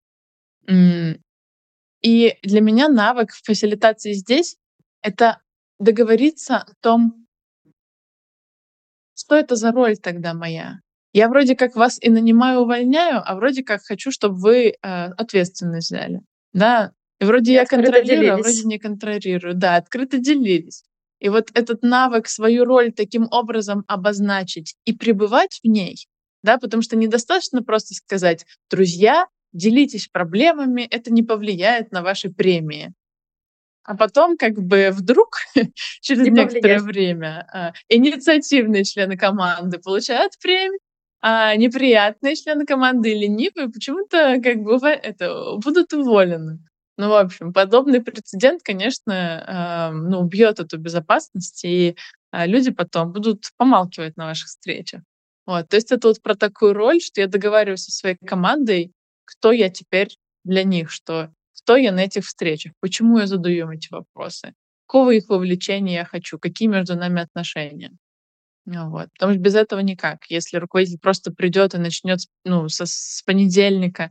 И для меня навык фасилитации здесь — это договориться о том, что это за роль тогда моя. Я вроде как вас и нанимаю, увольняю, а вроде как хочу, чтобы вы э, ответственность взяли. Да, и вроде и я контролирую, а вроде не контролирую. Да, открыто делились. И вот этот навык свою роль таким образом обозначить и пребывать в ней, да, потому что недостаточно просто сказать, друзья, делитесь проблемами, это не повлияет на ваши премии. А потом как бы вдруг <laughs> через не некоторое повлияет. время а, инициативные члены команды получают премию, а неприятные члены команды ленивые почему-то как бы это, будут уволены. Ну, в общем, подобный прецедент, конечно, э, ну, убьет эту безопасность, и э, люди потом будут помалкивать на ваших встречах. Вот, то есть это вот про такую роль, что я договариваюсь со своей командой, кто я теперь для них, что кто я на этих встречах, почему я задаю им эти вопросы, какого их вовлечения я хочу, какие между нами отношения. Ну вот. Потому что без этого никак. Если руководитель просто придет и начнет ну, со, с понедельника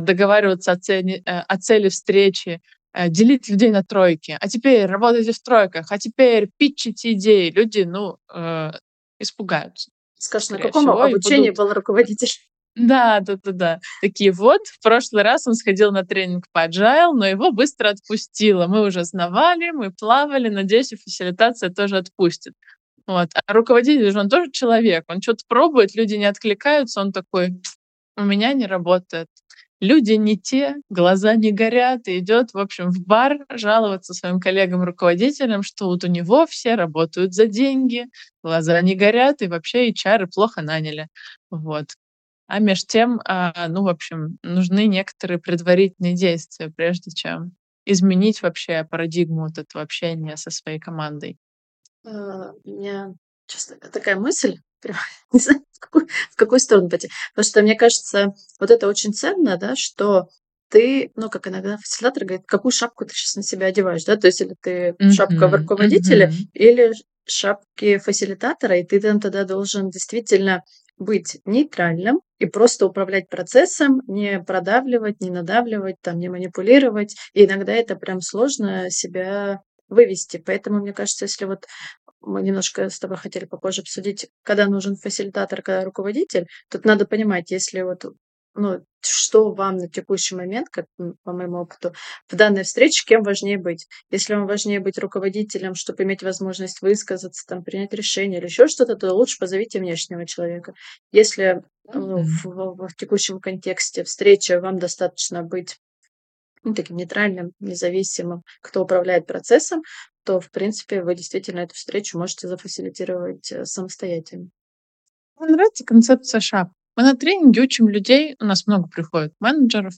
договариваться о цели, э, о цели встречи, э, делить людей на тройки, а теперь работайте в тройках, а теперь питчите идеи, люди, ну, э, испугаются.
Скажешь, на каком всего, обучении будут... был руководитель?
Да, да, да, да. Такие вот, в прошлый раз он сходил на тренинг по agile, но его быстро отпустило. Мы уже знавали, мы плавали, надеюсь, и фасилитация тоже отпустит. Вот. А руководитель же он тоже человек, он что-то пробует, люди не откликаются, он такой, у меня не работает. Люди не те, глаза не горят, и идет, в общем, в бар жаловаться своим коллегам-руководителям, что вот у него все работают за деньги, глаза не горят, и вообще HR плохо наняли. Вот. А между тем, а, ну, в общем, нужны некоторые предварительные действия, прежде чем изменить вообще парадигму вот этого общения со своей командой.
А, у меня честно такая мысль, <laughs> не знаю, в какую, в какую сторону пойти. Потому что мне кажется, вот это очень ценно, да, что ты, ну, как иногда фасилитатор говорит, какую шапку ты сейчас на себя одеваешь, да, то есть или ты mm-hmm, шапка руководителя, mm-hmm. или шапки фасилитатора, и ты там тогда должен действительно быть нейтральным и просто управлять процессом, не продавливать, не надавливать, там, не манипулировать. И иногда это прям сложно себя вывести. Поэтому, мне кажется, если вот мы немножко с тобой хотели попозже обсудить, когда нужен фасилитатор, когда руководитель, тут надо понимать, если вот ну, что вам на текущий момент, как по моему опыту, в данной встрече, кем важнее быть. Если вам важнее быть руководителем, чтобы иметь возможность высказаться, там, принять решение или еще что-то, то лучше позовите внешнего человека. Если ну, в, в, в текущем контексте встречи вам достаточно быть ну, таким нейтральным, независимым, кто управляет процессом, то, в принципе, вы действительно эту встречу можете зафасилитировать э, самостоятельно.
Мне нравится концепция шап. Мы на тренинге учим людей, у нас много приходит менеджеров,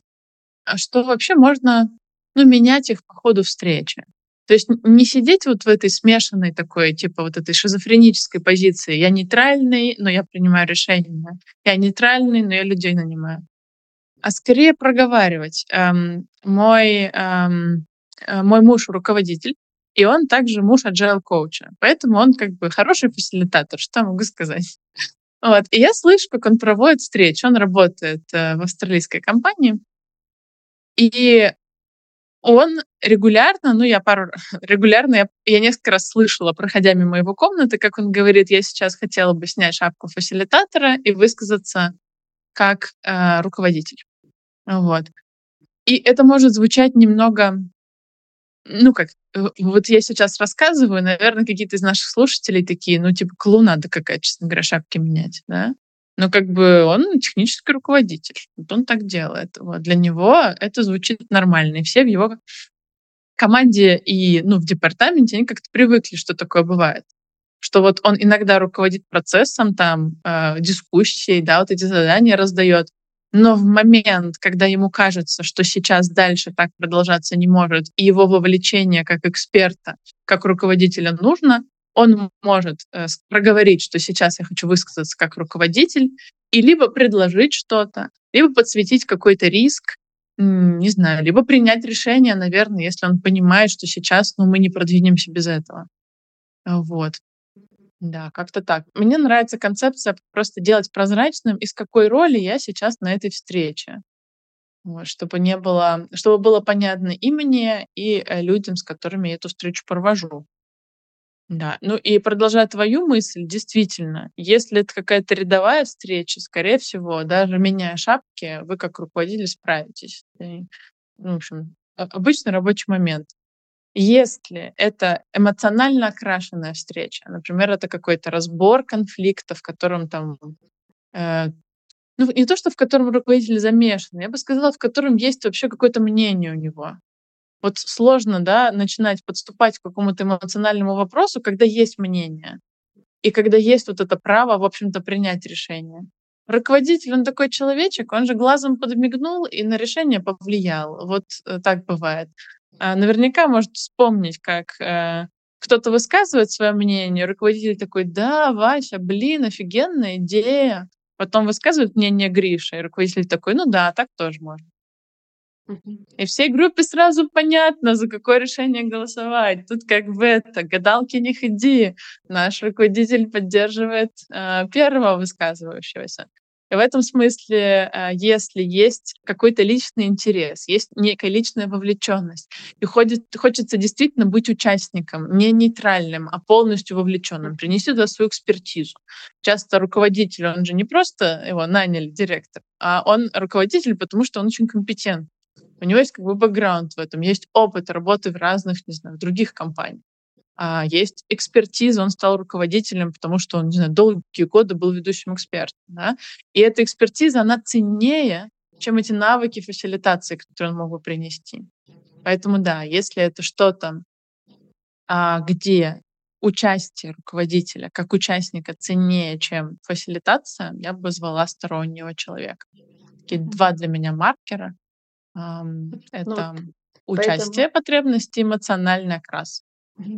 а что вообще можно ну, менять их по ходу встречи. То есть не сидеть вот в этой смешанной такой, типа вот этой шизофренической позиции. Я нейтральный, но я принимаю решения. Я нейтральный, но я людей нанимаю. А скорее проговаривать. Эм, мой, эм, э, мой муж руководитель, и он также муж agile коуча. Поэтому он как бы хороший фасилитатор, что могу сказать. <laughs> Вот. И я слышу, как он проводит встречи. Он работает э, в австралийской компании. И он регулярно, ну я пару <laughs> регулярно, я, я несколько раз слышала, проходя мимо его комнаты, как он говорит, я сейчас хотела бы снять шапку фасилитатора и высказаться как э, руководитель. Вот. И это может звучать немного ну как, э, вот я сейчас рассказываю, наверное, какие-то из наших слушателей такие, ну типа клоунада какая, честно говоря, шапки менять, да? Но как бы он технический руководитель, вот он так делает. Вот. Для него это звучит нормально, и все в его команде и ну, в департаменте они как-то привыкли, что такое бывает. Что вот он иногда руководит процессом, там, э, дискуссией, да, вот эти задания раздает, но в момент, когда ему кажется, что сейчас дальше так продолжаться не может, и его вовлечение как эксперта, как руководителя нужно, он может э, проговорить, что сейчас я хочу высказаться как руководитель, и либо предложить что-то, либо подсветить какой-то риск, не знаю, либо принять решение, наверное, если он понимает, что сейчас ну, мы не продвинемся без этого. Вот. Да, как-то так. Мне нравится концепция просто делать прозрачным, из какой роли я сейчас на этой встрече. Вот, чтобы не было, чтобы было понятно и мне, и э, людям, с которыми я эту встречу провожу. Да, ну и продолжая твою мысль, действительно, если это какая-то рядовая встреча, скорее всего, даже меняя шапки, вы как руководитель справитесь. И, ну, в общем, обычный рабочий момент. Если это эмоционально окрашенная встреча, например, это какой-то разбор конфликта, в котором там, э, ну не то, что в котором руководитель замешан, я бы сказала, в котором есть вообще какое-то мнение у него. Вот сложно, да, начинать подступать к какому-то эмоциональному вопросу, когда есть мнение. И когда есть вот это право, в общем-то, принять решение. Руководитель, он такой человечек, он же глазом подмигнул и на решение повлиял. Вот э, так бывает. А, наверняка может вспомнить, как э, кто-то высказывает свое мнение, руководитель такой, да, Вася, блин, офигенная идея, Потом высказывают мнение Гриша, и руководитель такой, ну да, так тоже можно. И всей группе сразу понятно, за какое решение голосовать. Тут как бы это, гадалки не ходи. Наш руководитель поддерживает э, первого высказывающегося. В этом смысле, э, если есть какой-то личный интерес, есть некая личная вовлеченность, и ходит, хочется действительно быть участником, не нейтральным, а полностью вовлеченным, принести туда свою экспертизу. Часто руководитель, он же не просто его наняли директор, а он руководитель, потому что он очень компетентный. У него есть как бы бэкграунд в этом, есть опыт работы в разных, не знаю, других компаниях. А есть экспертиза, он стал руководителем, потому что он, не знаю, долгие годы был ведущим экспертом. Да? И эта экспертиза, она ценнее, чем эти навыки фасилитации, которые он мог бы принести. Поэтому да, если это что-то, а, где участие руководителя как участника ценнее, чем фасилитация, я бы звала стороннего человека. Такие два для меня маркера.
Ну
это
вот
участие,
поэтому
потребности, эмоциональный окрас.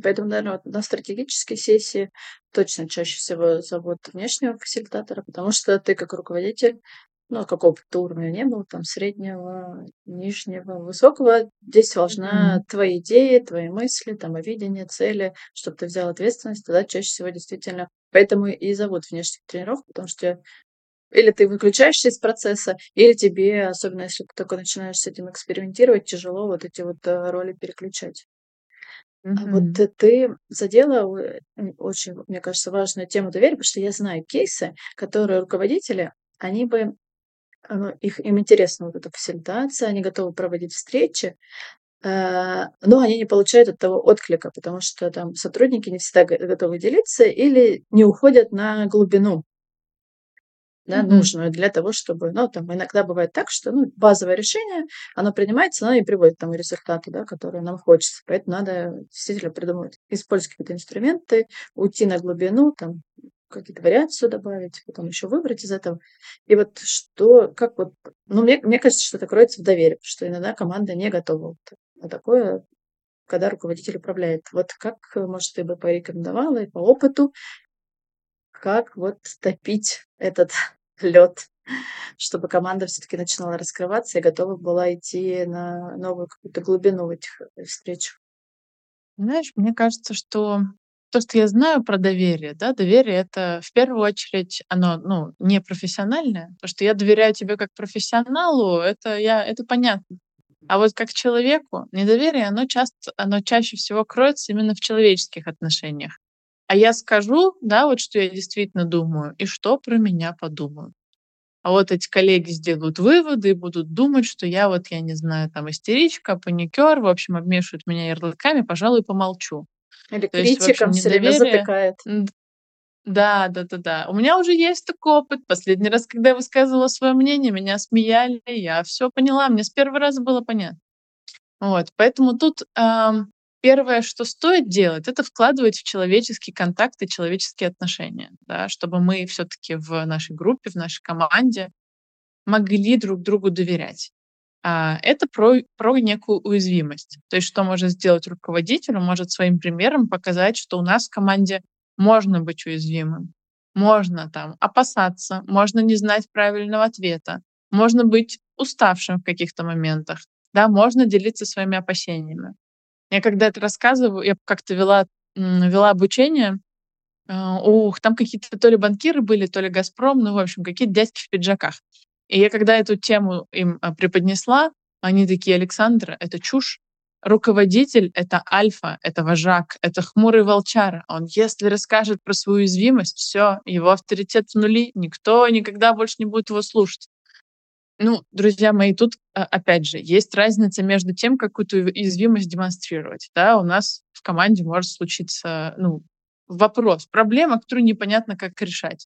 Поэтому, наверно, вот на стратегической сессии точно чаще всего зовут внешнего фасилитатора, потому что ты как руководитель, ну, какого бы ты уровня не был, там, среднего, нижнего, высокого, здесь важна
Мгм.
твои идеи, твои мысли, там, видение, цели, чтобы ты взял ответственность, тогда чаще всего действительно Поэтому и зовут внешних тренеров, потому что или ты выключаешься из процесса, или тебе, особенно если ты только начинаешь с этим экспериментировать, тяжело вот эти вот, э, роли переключать. А вот
Мгм.
т ты задела, э, очень, мне кажется, важную тему доверия, потому что я знаю кейсы, которые руководители, они бы, а, ну, их им интересна вот эта фасилитация, они готовы проводить встречи, э, но они не получают от того отклика, потому что там сотрудники не всегда го готовы делиться или не уходят на глубину да,
Мгм.
нужную для того, чтобы, ну, там иногда бывает так, что, ну, базовое решение, оно принимается, оно не приводит к тому результату, да, который нам хочется. Поэтому надо действительно придумывать, использовать какие-то инструменты, уйти на глубину, там, какие-то вариацию добавить, потом еще выбрать из этого. И вот что, как вот, ну, мне, мне кажется, что это кроется в доверии, что иногда команда не готова вот на такое, когда руководитель управляет. Вот как, может, ты бы порекомендовала и по опыту, как вот топить этот <laughs> лед, чтобы команда все-таки начинала раскрываться и готова была идти на новую какую-то глубину в этих э, встречах?
Знаешь, мне кажется, что то, что я знаю про доверие, да, доверие это в первую очередь оно, ну, не профессиональное. То, что я доверяю тебе как профессионалу, это я, это понятно. А вот как человеку недоверие, оно часто, оно чаще всего кроется именно в человеческих отношениях. А я скажу, да, вот что я действительно думаю, и что про меня подумают. А вот эти коллеги сделают выводы и будут думать, что я вот, я не знаю, там истеричка, паникер, в общем, обмешивают меня ярлыками, пожалуй, помолчу.
Или
То есть, в общем,
критиком все время затыкает?
Да, да, да, да. У меня уже есть такой опыт. Последний раз, когда я высказывала свое мнение, меня смеяли, я все поняла, мне с первого раза было понятно. Вот, поэтому тут ам, первое, что стоит делать, это вкладывать в человеческий контакт и человеческие отношения, да, чтобы мы все-таки в нашей группе, в нашей команде могли друг другу доверять. А, это про, про некую уязвимость. То есть что может сделать руководитель? Он может своим примером показать, что у нас в команде можно быть уязвимым, можно там опасаться, можно не знать правильного ответа, можно быть уставшим в каких-то моментах, да, можно делиться своими опасениями. Я когда это рассказываю, я как-то вела, вела обучение, а, ух, там какие-то то ли банкиры были, то ли «Газпром», ну, в общем, какие-то дядьки в пиджаках. И я когда эту тему им а, преподнесла, они такие: "Александра, это чушь. Руководитель- это альфа, это вожак, это хмурый волчара. Он если расскажет про свою уязвимость, все, его авторитет в нули, никто никогда больше не будет его слушать". Ну, друзья мои, тут, а, опять же, есть разница между тем, какую-то уязвимость демонстрировать. Да, у нас в команде может случиться, ну, вопрос, проблема, которую непонятно, как решать.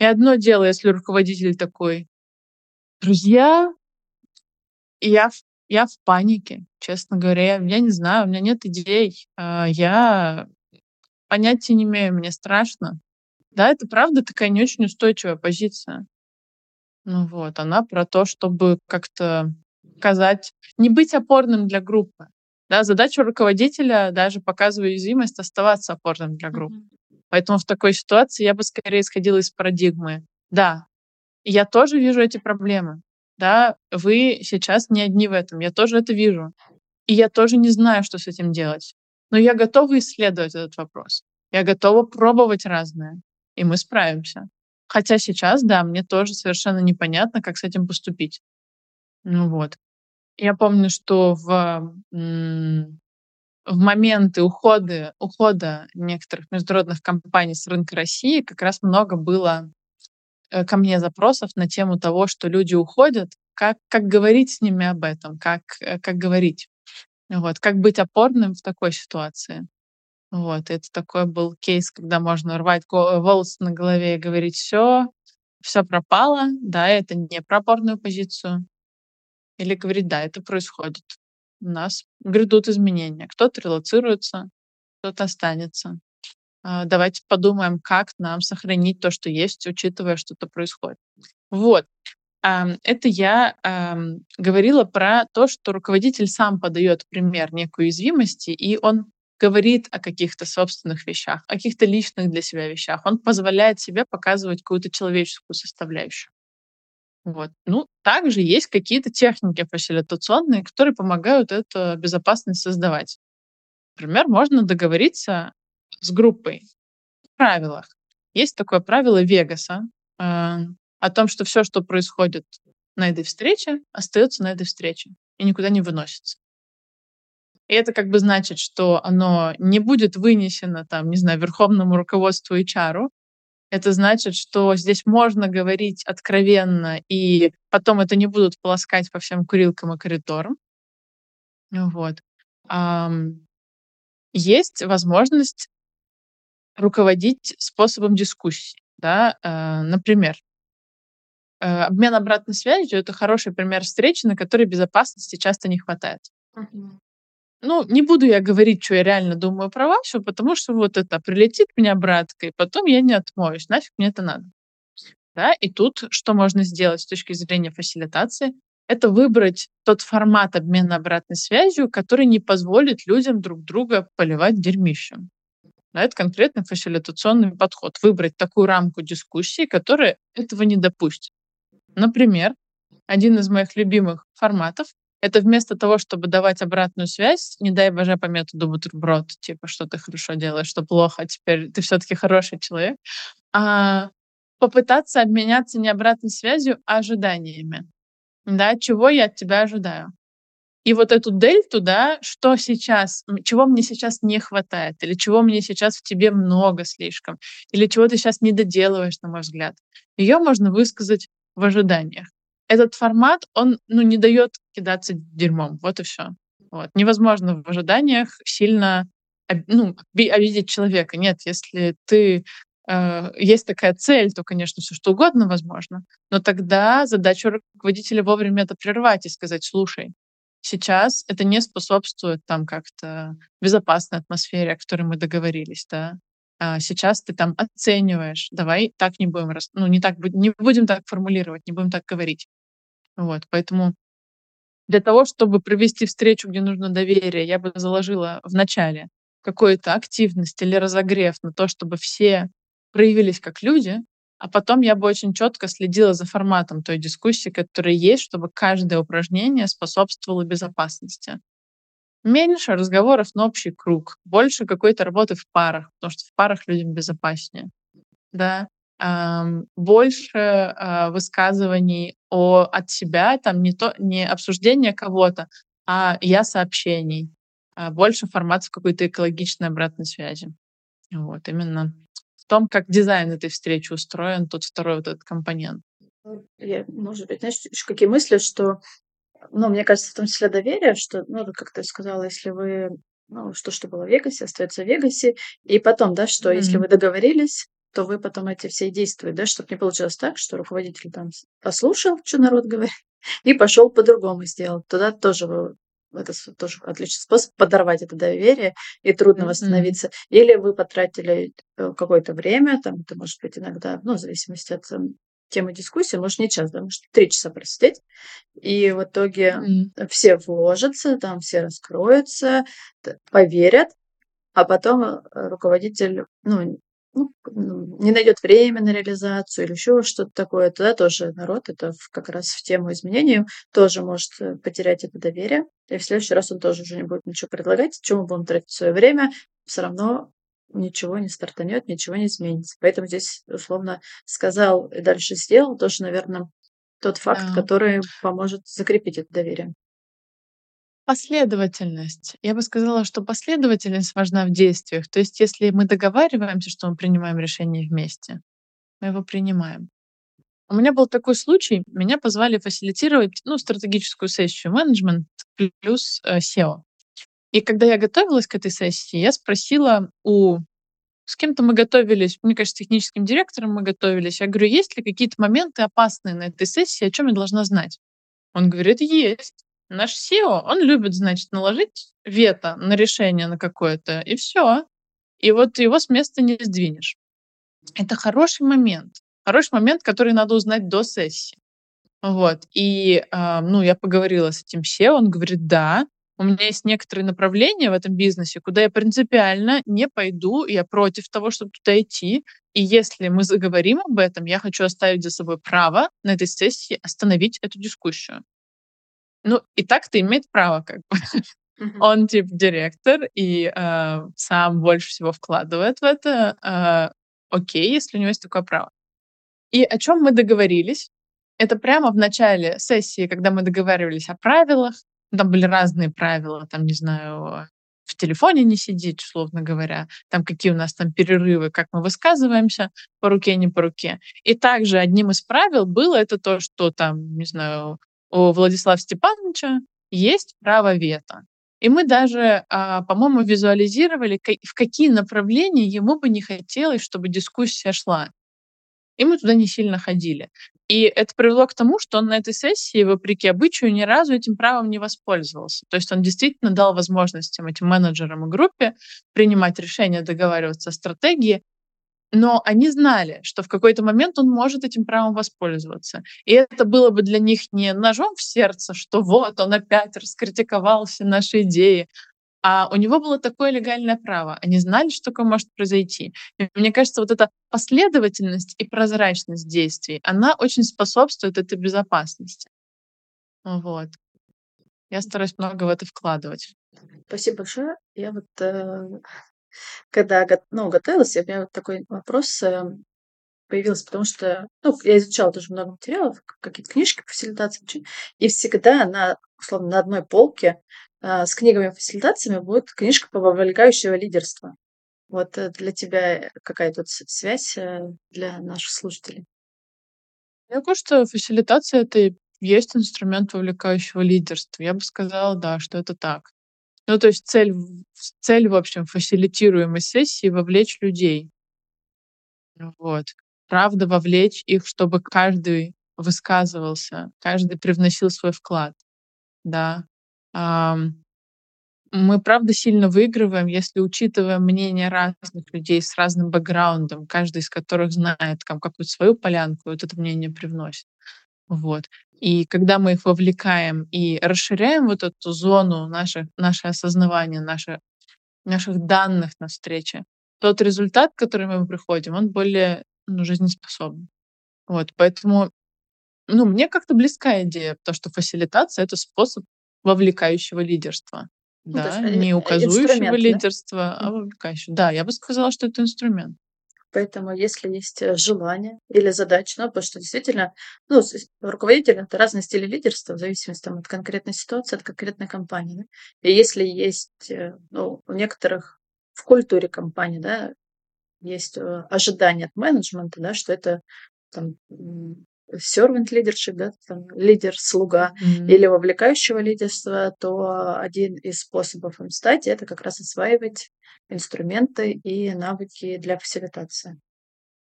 И одно дело, если руководитель такой: "Друзья, я в я в панике, честно говоря. Я не знаю, у меня нет идей, а, я понятия не имею, мне страшно". Да, это правда такая не очень устойчивая позиция. Ну вот, она про то, чтобы как-то показать, не быть опорным для группы. Да, задача руководителя, даже показывая уязвимость, оставаться опорным для группы.
Мгм.
Поэтому в такой ситуации я бы скорее исходила из парадигмы. Да, я тоже вижу эти проблемы. Да, вы сейчас не одни в этом, я тоже это вижу. И я тоже не знаю, что с этим делать. Но я готова исследовать этот вопрос. Я готова пробовать разное, и мы справимся. Хотя сейчас, да, мне тоже совершенно непонятно, как с этим поступить. Ну вот. Я помню, что в, в моменты ухода, ухода некоторых международных компаний с рынка России как раз много было э, ко мне запросов на тему того, что люди уходят, как, как говорить с ними об этом, как, э, как говорить. Вот, как быть опорным в такой ситуации. Вот, это такой был кейс, когда можно рвать волосы на голове и говорить, все, все пропало, да, это не про опорную позицию. Или говорить, да, это происходит. У нас грядут изменения. Кто-то релацируется, кто-то останется. А, давайте подумаем, как нам сохранить то, что есть, учитывая, что то происходит. Вот. Это я говорила про то, что руководитель сам подает пример некой уязвимости, и он говорит о каких-то собственных вещах, о каких-то личных для себя вещах. Он позволяет себе показывать какую-то человеческую составляющую. Вот. Ну, также есть какие-то техники фасилитационные, которые помогают эту безопасность создавать. Например, можно договориться с группой в правилах. Есть такое правило Вегаса э, о том, что все, что происходит на этой встрече, остается на этой встрече и никуда не выносится. И это как бы значит, что оно не будет вынесено там, не знаю, верховному руководству HR. Это значит, что здесь можно говорить откровенно, и потом это не будут полоскать по всем курилкам и коридорам. Вот. Есть возможность руководить способом дискуссии. Да? Э, например, э, обмен обратной связью — это хороший пример встречи, на которой безопасности часто не хватает. Ну, не буду я говорить, что я реально думаю про Васю, потому что вот это прилетит меня братка, и потом я не отмоюсь. Нафиг мне это надо. Да, и тут что можно сделать с точки зрения фасилитации? Это выбрать тот формат обмена обратной связью, который не позволит людям друг друга поливать дерьмищем. Да, это конкретно фасилитационный подход. Выбрать такую рамку дискуссии, которая этого не допустит. Например, один из моих любимых форматов это вместо того, чтобы давать обратную связь, не дай боже по методу бутерброд, типа, что ты хорошо делаешь, что плохо, теперь ты все-таки хороший человек, а попытаться обменяться не обратной связью, а ожиданиями. Да, чего я от тебя ожидаю. И вот эту дельту, да, что сейчас, чего мне сейчас не хватает, или чего мне сейчас в тебе много слишком, или чего ты сейчас не доделываешь, на мой взгляд, ее можно высказать в ожиданиях этот формат, он ну, не дает кидаться дерьмом. Вот и все. Вот. Невозможно в ожиданиях сильно ну, обидеть человека. Нет, если ты э, есть такая цель, то, конечно, все что угодно возможно. Но тогда задача руководителя вовремя это прервать и сказать, слушай, сейчас это не способствует там как-то безопасной атмосфере, о которой мы договорились, да. А сейчас ты там оцениваешь, давай так не будем, ну не так не будем так формулировать, не будем так говорить. Вот, поэтому для того, чтобы провести встречу, где нужно доверие, я бы заложила в начале какую-то активность или разогрев на то, чтобы все проявились как люди, а потом я бы очень четко следила за форматом той дискуссии, которая есть, чтобы каждое упражнение способствовало безопасности. Меньше разговоров на общий круг, больше какой-то работы в парах, потому что в парах людям безопаснее. Да больше а, высказываний о, от себя, там не, то, не обсуждение кого-то, а я сообщений, а больше форматов какой-то экологичной обратной связи. Вот, именно в том, как дизайн этой встречи устроен, тут второй вот этот компонент.
Ну, я, может быть, знаешь, еще какие мысли, что, ну, мне кажется, в том числе доверие, что, ну, как ты сказала, если вы ну, что, что было в Вегасе, остается в Вегасе. И потом, да, что mm-hmm. если вы договорились, то вы потом эти все действия, да, чтобы не получилось так, что руководитель там послушал, что народ говорит, <laughs> и пошел по-другому сделал. Туда тоже вы это тоже отличный способ подорвать это доверие, и трудно mm-hmm. восстановиться. Или вы потратили э, какое-то время, там, это может быть иногда, ну, в зависимости от там, темы дискуссии, может, не час, да, может, три часа просидеть, и в итоге mm-hmm. все вложатся, там все раскроются, поверят, а потом э, руководитель, ну, ну, не найдет время на реализацию или еще что-то такое, тогда тоже народ, это как раз в тему изменений, тоже может э, потерять это доверие. И в следующий раз он тоже уже не будет ничего предлагать, чем мы будем тратить свое время, все равно ничего не стартанет, ничего не изменится. Поэтому здесь, условно, сказал и дальше сделал, тоже, наверное, тот факт, да. который поможет закрепить это доверие.
Последовательность. Я бы сказала, что последовательность важна в действиях. То есть, если мы договариваемся, что мы принимаем решение вместе, мы его принимаем. У меня был такой случай. Меня позвали фасилитировать ну, стратегическую сессию менеджмент плюс э, SEO. И когда я готовилась к этой сессии, я спросила у... С кем-то мы готовились, мне кажется, техническим директором мы готовились. Я говорю, есть ли какие-то моменты опасные на этой сессии, о чем я должна знать? Он говорит, есть. Наш SEO, он любит, значит, наложить вето на решение на какое-то, и все. И вот его с места не сдвинешь. Это хороший момент. Хороший момент, который надо узнать до сессии. Вот. И, э, ну, я поговорила с этим SEO, он говорит, да, у меня есть некоторые направления в этом бизнесе, куда я принципиально не пойду, я против того, чтобы туда идти. И если мы заговорим об этом, я хочу оставить за собой право на этой сессии остановить эту дискуссию. Ну, и так-то имеет право, как бы. Mm-hmm. Он типа директор и э, сам больше всего вкладывает в это. Э, окей, если у него есть такое право. И о чем мы договорились? Это прямо в начале сессии, когда мы договаривались о правилах. Там были разные правила, там, не знаю, в телефоне не сидеть, условно говоря, там какие у нас там перерывы, как мы высказываемся по руке, не по руке. И также одним из правил было это то, что там, не знаю, у Владислава Степановича есть право вето. И мы даже, а, по-моему, визуализировали, в какие направления ему бы не хотелось, чтобы дискуссия шла. И мы туда не сильно ходили. И это привело к тому, что он на этой сессии, вопреки обычаю, ни разу этим правом не воспользовался. То есть он действительно дал возможность этим менеджерам и группе принимать решения, договариваться о стратегии, но они знали, что в какой-то момент он может этим правом воспользоваться. И это было бы для них не ножом в сердце, что вот он опять раскритиковал все наши идеи, а у него было такое легальное право. Они знали, что такое может произойти. И мне кажется, вот эта последовательность и прозрачность действий, она очень способствует этой безопасности. Вот. Я стараюсь много в это вкладывать.
Спасибо большое. Я вот э, когда ну, готовилась, у меня такой вопрос э, появился, потому что ну, я изучала тоже много материалов, какие-то книжки по фасилитации, и всегда на, условно, на одной полке а, с книгами фасилитациями будет книжка по вовлекающего лидерства. Вот э, для тебя какая тут связь э, для наших слушателей?
Я думаю, что фасилитация — это есть инструмент вовлекающего лидерства. Я бы сказала, да, что это так. Ну, то есть цель, цель, в общем, фасилитируемой сессии — вовлечь людей. Вот. Правда, вовлечь их, чтобы каждый высказывался, каждый привносил свой вклад. Да. Мы, правда, сильно выигрываем, если учитываем мнение разных людей с разным бэкграундом, каждый из которых знает там, какую-то свою полянку, вот это мнение привносит. Вот. И когда мы их вовлекаем и расширяем вот эту зону наших, наше осознавание, наше, наших данных на встрече, тот результат, к которому мы приходим, он более ну, жизнеспособный. Вот, поэтому ну, мне как-то близка идея, то, что фасилитация — это способ вовлекающего лидерства. Ну, да, не указующего лидерства, да? а вовлекающего. Да, я бы сказала, что это инструмент.
Поэтому, если есть э, желание или задача, ну, потому что действительно, ну, руководитель — это разные стили лидерства в зависимости там, от конкретной ситуации, от конкретной компании. Да? И если есть, э, ну, у некоторых в культуре компании, да, есть э, ожидания от менеджмента, да, что это там, servant leadership, да, там, лидер-слуга mm-hmm. или вовлекающего лидерства, то один из способов им стать — это как раз осваивать инструменты и навыки для фасилитации.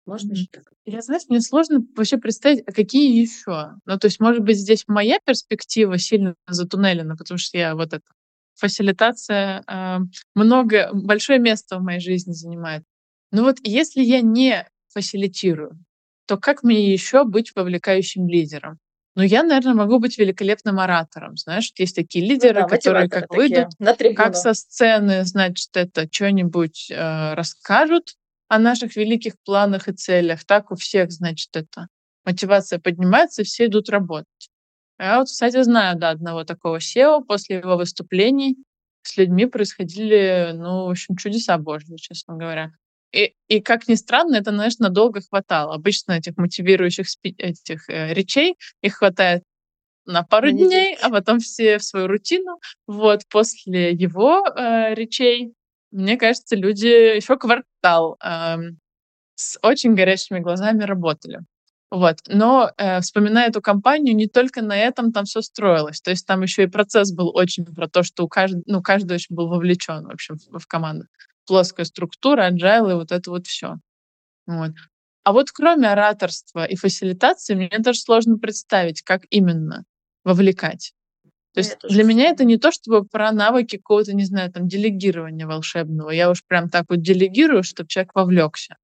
Можно же так?
Я, знаешь, мне сложно вообще представить, а какие еще? Ну, то есть, может быть, здесь моя перспектива сильно затуннелена, потому что я вот это фасилитация э, много, большое место в моей жизни занимает. Но вот если я не фасилитирую, то как мне еще быть вовлекающим лидером? Ну, я, наверное, могу быть великолепным оратором. Знаешь, есть такие ну лидеры, ну, да, которые как выйдут, как со сцены, значит, это что-нибудь э, расскажут, о наших великих планах и целях. Так у всех, значит, это мотивация поднимается, и все идут работать. Я вот, кстати, знаю, да, одного такого SEO. После его выступлений с людьми происходили, ну, в общем, чудеса божьи, честно говоря. И, и как ни странно, это, конечно, долго хватало. Обычно этих мотивирующих этих э, речей их хватает на пару на дней, а потом все в свою рутину. Вот после его э, речей, мне кажется, люди еще квартал э, с очень горящими глазами работали. Вот. Но э, вспоминая эту компанию, не только на этом там все строилось. То есть там еще и процесс был очень про то, что у каждого, ну, каждый очень был вовлечен, в общем, в, в команду. Плоская структура, agile и вот это вот все. Вот. А вот кроме ораторства и фасилитации, мне даже сложно представить, как именно вовлекать. То есть я для меня это не то, чтобы про навыки какого-то, не знаю, там, делегирования волшебного. Я уж прям так вот делегирую, чтобы человек вовлекся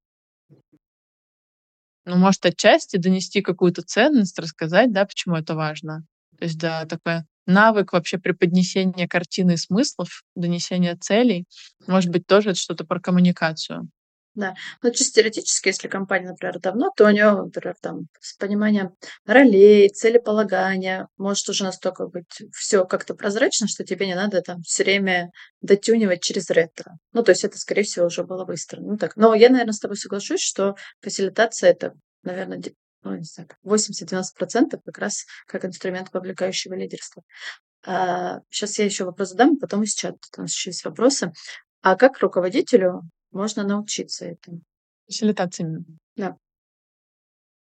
ну, может, отчасти донести какую-то ценность, рассказать, да, почему это важно. То есть, да, такой навык вообще преподнесения картины смыслов, донесения целей, может быть, тоже это что-то про коммуникацию.
Да. Ну, чисто теоретически, если компания, например, давно, то у нее, например, там, с пониманием ролей, целеполагания, может уже настолько быть все как-то прозрачно, что тебе не надо там все время дотюнивать через ретро. Ну, то есть это, скорее всего, уже было быстро. Ну, так. Но я, наверное, с тобой соглашусь, что фасилитация — это, наверное, ну, не знаю, 80-90% как раз как инструмент вовлекающего лидерства. А, сейчас я еще вопрос задам, потом из чата. У нас еще есть вопросы. А как руководителю можно научиться этому.
Фасилитации
Да.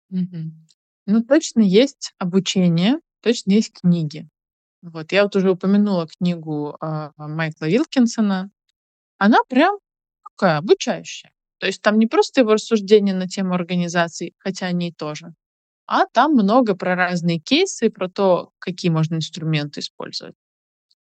Мгм. Ну, точно есть обучение, точно есть книги. Вот, я вот уже упомянула книгу а, Майкла Вилкинсона. Она прям такая обучающая. То есть там не просто его рассуждения на тему организации, хотя они тоже, а там много про разные кейсы, про то, какие можно инструменты использовать.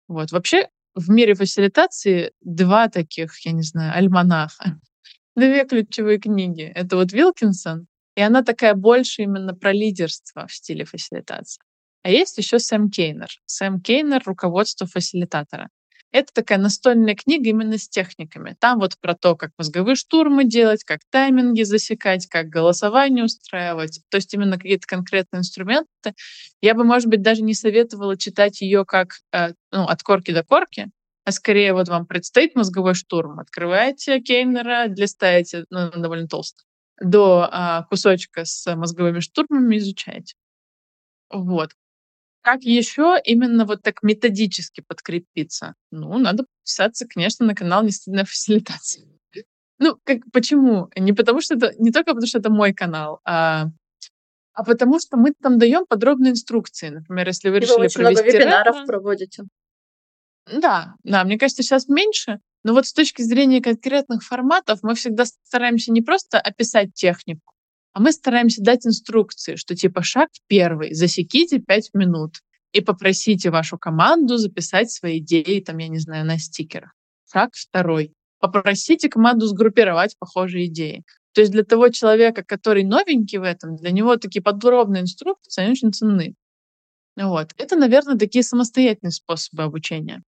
Вот. Вообще, в мире фасилитации два таких, я не знаю, альманаха. <laughs> Две ключевые книги. Это вот Вилкинсон, и она такая больше именно про лидерство в стиле фасилитации. А есть еще Сэм Кейнер. Сэм Кейнер — руководство фасилитатора. Это такая настольная книга именно с техниками. Там вот про то, как мозговые штурмы делать, как тайминги засекать, как голосование устраивать. То есть именно какие-то конкретные инструменты. Я бы, может быть, даже не советовала читать ее как э, ну, от корки до корки, а скорее вот вам предстоит мозговой штурм. Открываете Кейнера, листаете, ну, довольно толсто, до а, кусочка с мозговыми штурмами изучаете. Вот. Как еще именно вот так методически подкрепиться? Ну, надо подписаться, конечно, на канал «Не стыдная фасилитация». Ну, как, почему? Не потому что это, не только потому что это мой канал, а, а потому что мы там даем подробные инструкции. Например, если вы И решили вы очень провести много
вебинаров ретро, проводите.
Да, да, мне кажется, сейчас меньше, но вот с точки зрения конкретных форматов мы всегда стараемся не просто описать технику, а мы стараемся дать инструкции, что типа шаг первый, засеките пять минут и попросите вашу команду записать свои идеи, там, я не знаю, на стикерах. Шаг второй. Попросите команду сгруппировать похожие идеи. То есть для того человека, который новенький в этом, для него такие подробные инструкции, они очень ценны. Вот. Это, наверное, такие самостоятельные способы обучения.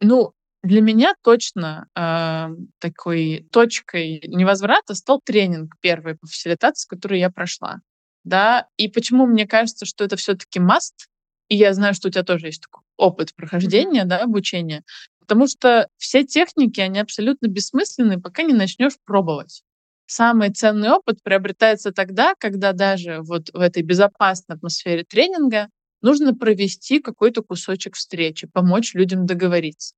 Ну, для меня точно э, такой точкой невозврата стал тренинг первый по фасилитации, который я прошла. Да, и почему мне кажется, что это все-таки must, и я знаю, что у тебя тоже есть такой опыт прохождения, mm-hmm. да, обучения, потому что все техники, они абсолютно бессмысленны, пока не начнешь пробовать. Самый ценный опыт приобретается тогда, когда даже вот в этой безопасной атмосфере тренинга нужно провести какой-то кусочек встречи, помочь людям договориться.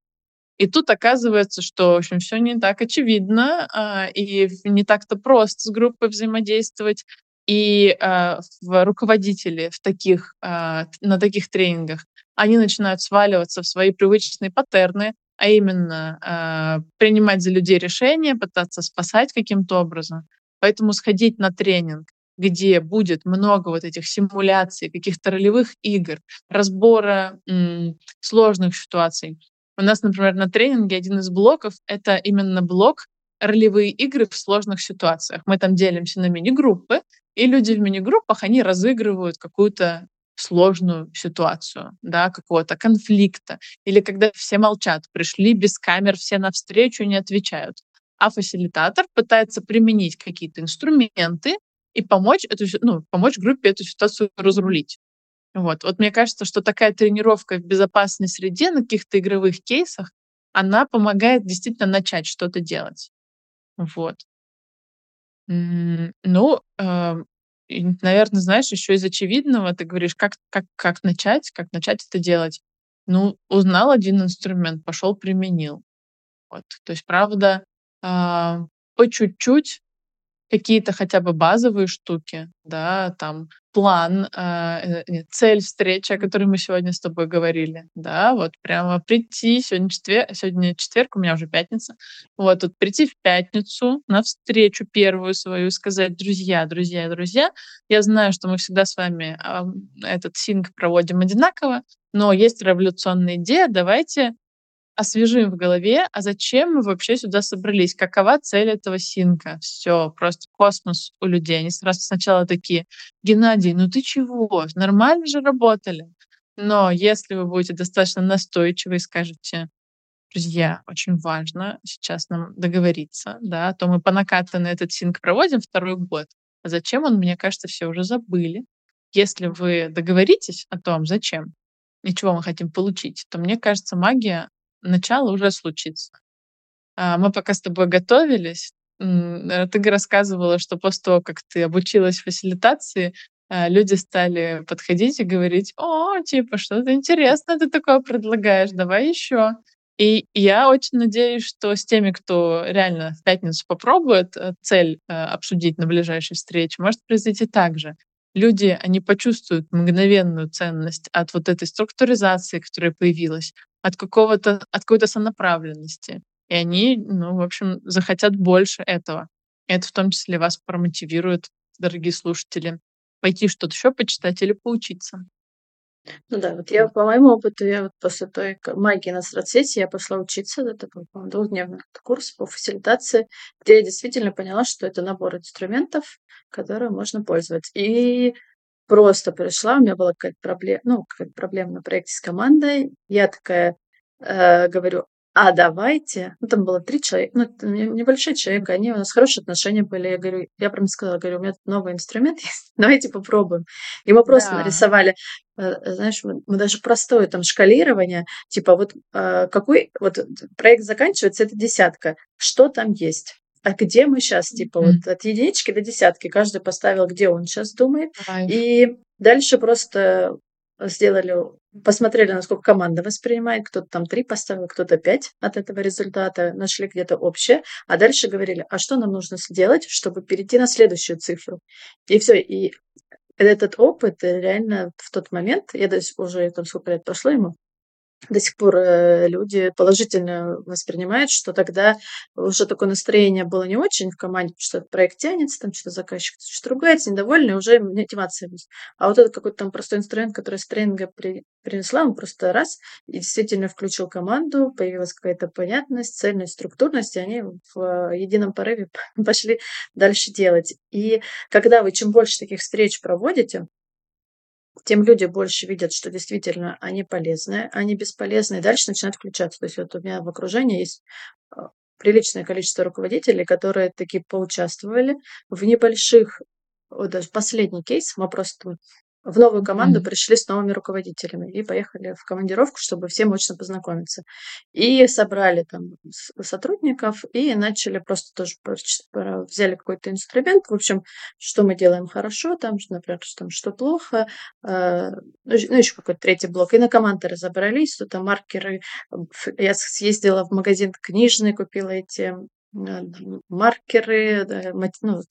И тут оказывается, что, в общем, все не так очевидно, а, и не так-то просто с группой взаимодействовать. И а, в руководители в таких, а, на таких тренингах, они начинают сваливаться в свои привычные паттерны, а именно принимать за людей решения, пытаться спасать каким-то образом. Поэтому сходить на тренинг, где будет много вот этих симуляций, каких-то ролевых игр, разбора м, сложных ситуаций, у нас, например, на тренинге один из блоков — это именно блок ролевые игры в сложных ситуациях. Мы там делимся на мини-группы, и люди в мини-группах, они разыгрывают какую-то сложную ситуацию, да, какого-то конфликта. Или когда все молчат, пришли без камер, все навстречу, не отвечают. а фасилитатор пытается применить какие-то инструменты и помочь, эту, ну, помочь группе эту ситуацию разрулить. Вот. вот мне кажется, что такая тренировка в безопасной среде на каких-то игровых кейсах, она помогает действительно начать что-то делать. Вот. Ну, э, наверное, знаешь, еще из очевидного ты говоришь, как, как, как начать, как начать это делать. Ну, узнал один инструмент, пошел, применил. Вот. То есть, правда, э, по чуть-чуть какие-то хотя бы базовые штуки, да, там план, э, нет, цель встречи, о которой мы сегодня с тобой говорили, да, вот прямо прийти, сегодня четверг, сегодня четверг, у меня уже пятница, вот, вот прийти в пятницу на встречу первую свою, сказать, друзья, друзья, друзья, я знаю, что мы всегда с вами э, этот синг проводим одинаково, но есть революционная идея, давайте освежим в голове, а зачем мы вообще сюда собрались, какова цель этого синка. Все, просто космос у людей. Они сразу сначала такие, Геннадий, ну ты чего, нормально же работали. Но если вы будете достаточно настойчивы и скажете, друзья, очень важно сейчас нам договориться, да, то мы по накатанной этот синк проводим второй год. А зачем он, мне кажется, все уже забыли. Если вы договоритесь о том, зачем и чего мы хотим получить, то мне кажется, магия начало уже случится. А, мы пока с тобой готовились, э, ты рассказывала, что после того, как ты обучилась фасилитации, а, люди стали подходить и говорить, о, типа, что-то интересное ты такое предлагаешь, давай еще. И я очень надеюсь, что с теми, кто реально в пятницу попробует э, цель э, обсудить на ближайшей встрече, может произойти так же. Люди, они почувствуют мгновенную ценность от вот этой структуризации, которая появилась, от какого-то, от какой-то сонаправленности. И они, ну, в общем, захотят больше этого. Это в том числе вас промотивирует, дорогие слушатели, пойти что-то еще почитать или поучиться.
Ну да, вот я по моему опыту, я вот после той магии на соцсети я пошла учиться, это был двухдневный курс по фасилитации, где я действительно поняла, что это набор инструментов, которые можно пользоваться. И просто пришла, у меня была какая-то проблема, ну, какая-то проблема на проекте с командой. Я такая э, говорю, а давайте, ну, там было три человека, ну, небольшой человек, они, у нас хорошие отношения были, я говорю, я прям сказала, говорю, у меня тут новый инструмент есть, <laughs> давайте попробуем. И мы просто да. нарисовали, э, знаешь, мы, мы даже простое там шкалирование, типа вот э, какой, вот проект заканчивается, это десятка, что там есть? а где мы сейчас, типа, mm-hmm. вот от единички до десятки, каждый поставил, где он сейчас думает, Right. и дальше просто сделали, посмотрели, насколько команда воспринимает, кто-то там три поставил, кто-то пять от этого результата, нашли где-то общее, а дальше говорили, а что нам нужно сделать, чтобы перейти на следующую цифру. И все, и этот опыт реально в тот момент, я даже уже там сколько лет прошло ему, до сих пор э, люди положительно воспринимают, что тогда уже такое настроение было не очень в команде, потому что проект тянется, там что-то заказчик что-то ругается, недовольный, уже мотивация есть. А вот этот какой-то там простой инструмент, который с тренинга при, принесла, он просто раз и действительно включил команду, появилась какая-то понятность, цельность, структурность, и они в едином порыве <laughs> пошли дальше делать. И когда вы чем больше таких встреч проводите, тем люди больше видят, что действительно они полезные, они бесполезные, и дальше начинают включаться. То есть вот у меня в окружении есть а, приличное количество руководителей, которые таки поучаствовали в небольших, вот даже последний кейс, мы просто в новую команду mm-hmm. пришли с новыми руководителями и поехали в командировку, чтобы всем очно познакомиться. И собрали там сотрудников и начали просто тоже взяли какой-то инструмент. В общем, что мы делаем хорошо, там, например, там, что плохо. Э, ну, еще какой-то третий блок. И на команды разобрались, что там маркеры. Я съездила в магазин книжный, купила эти маркеры, ну,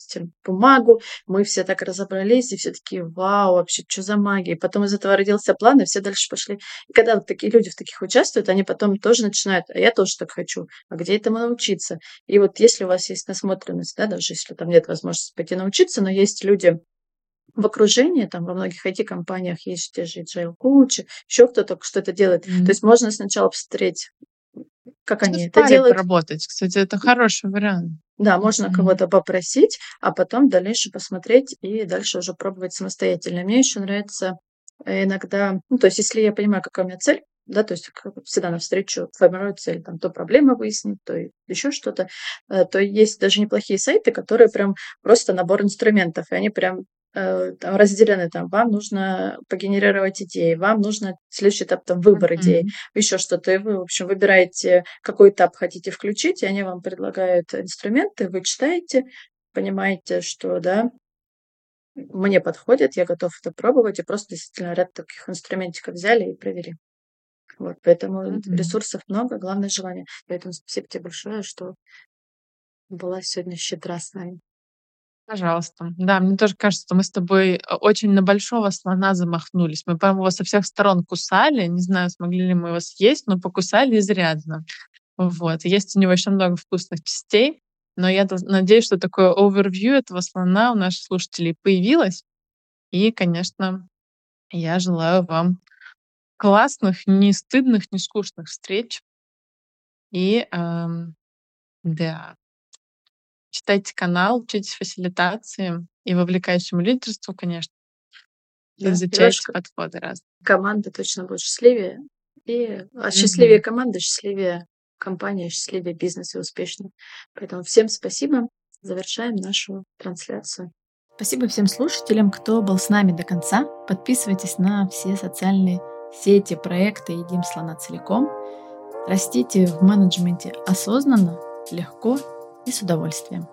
бумагу. Мы все так разобрались, и все такие, вау, вообще, что за магия. И потом из этого родился план, и все дальше пошли. И когда вот такие люди в таких участвуют, они потом тоже начинают, а я тоже так хочу, а где этому научиться? И вот если у вас есть насмотренность, да, даже если там нет возможности пойти научиться, но есть люди, в окружении, там во многих IT-компаниях есть те же agile коучи, еще кто-то что-то делает. Mm-hmm. То есть можно сначала посмотреть как
можно
они это делают.
работать, кстати, это хороший вариант.
Да, можно mm-hmm. кого-то попросить, а потом дальше посмотреть и дальше уже пробовать самостоятельно. Мне еще нравится иногда, ну, то есть если я понимаю, какая у меня цель, да, то есть всегда навстречу формируют цель, там, то проблемы выяснить, то еще что-то, э, то есть даже неплохие сайты, которые прям просто набор инструментов, и они прям э, там разделены, там, вам нужно погенерировать идеи, вам нужно следующий этап, там, выбор идей, mm-hmm. еще что-то, и вы, в общем, выбираете, какой этап хотите включить, и они вам предлагают инструменты, вы читаете, понимаете, что, да, мне подходит, я готов это пробовать, и просто действительно ряд таких инструментиков взяли и провели. Вот, поэтому mm-hmm. ресурсов много, главное желание. Поэтому спасибо тебе большое, что была сегодня щедра с нами.
Пожалуйста. Да, мне тоже кажется, что мы с тобой э, очень на большого слона замахнулись. Мы, по-моему, его со всех сторон кусали. Не знаю, смогли ли мы его съесть, но покусали изрядно. Вот. Есть у него еще много вкусных частей. Но я надеюсь, что такое овервью этого слона у наших слушателей появилось. И, конечно, я желаю вам классных, не стыдных, не скучных встреч. И эм, да, читайте канал, учитесь фасилитации и вовлекающему лидерству, конечно. Да, изучайте подходы разные.
Команда точно будет счастливее. И а счастливее mm-hmm. команда, счастливее компания, счастливее бизнес и успешнее. Поэтому всем спасибо. Завершаем нашу трансляцию.
Спасибо всем слушателям, кто был с нами до конца. Подписывайтесь на все социальные сети, проекты «Едим слона целиком». Растите в менеджменте осознанно, легко и с удовольствием.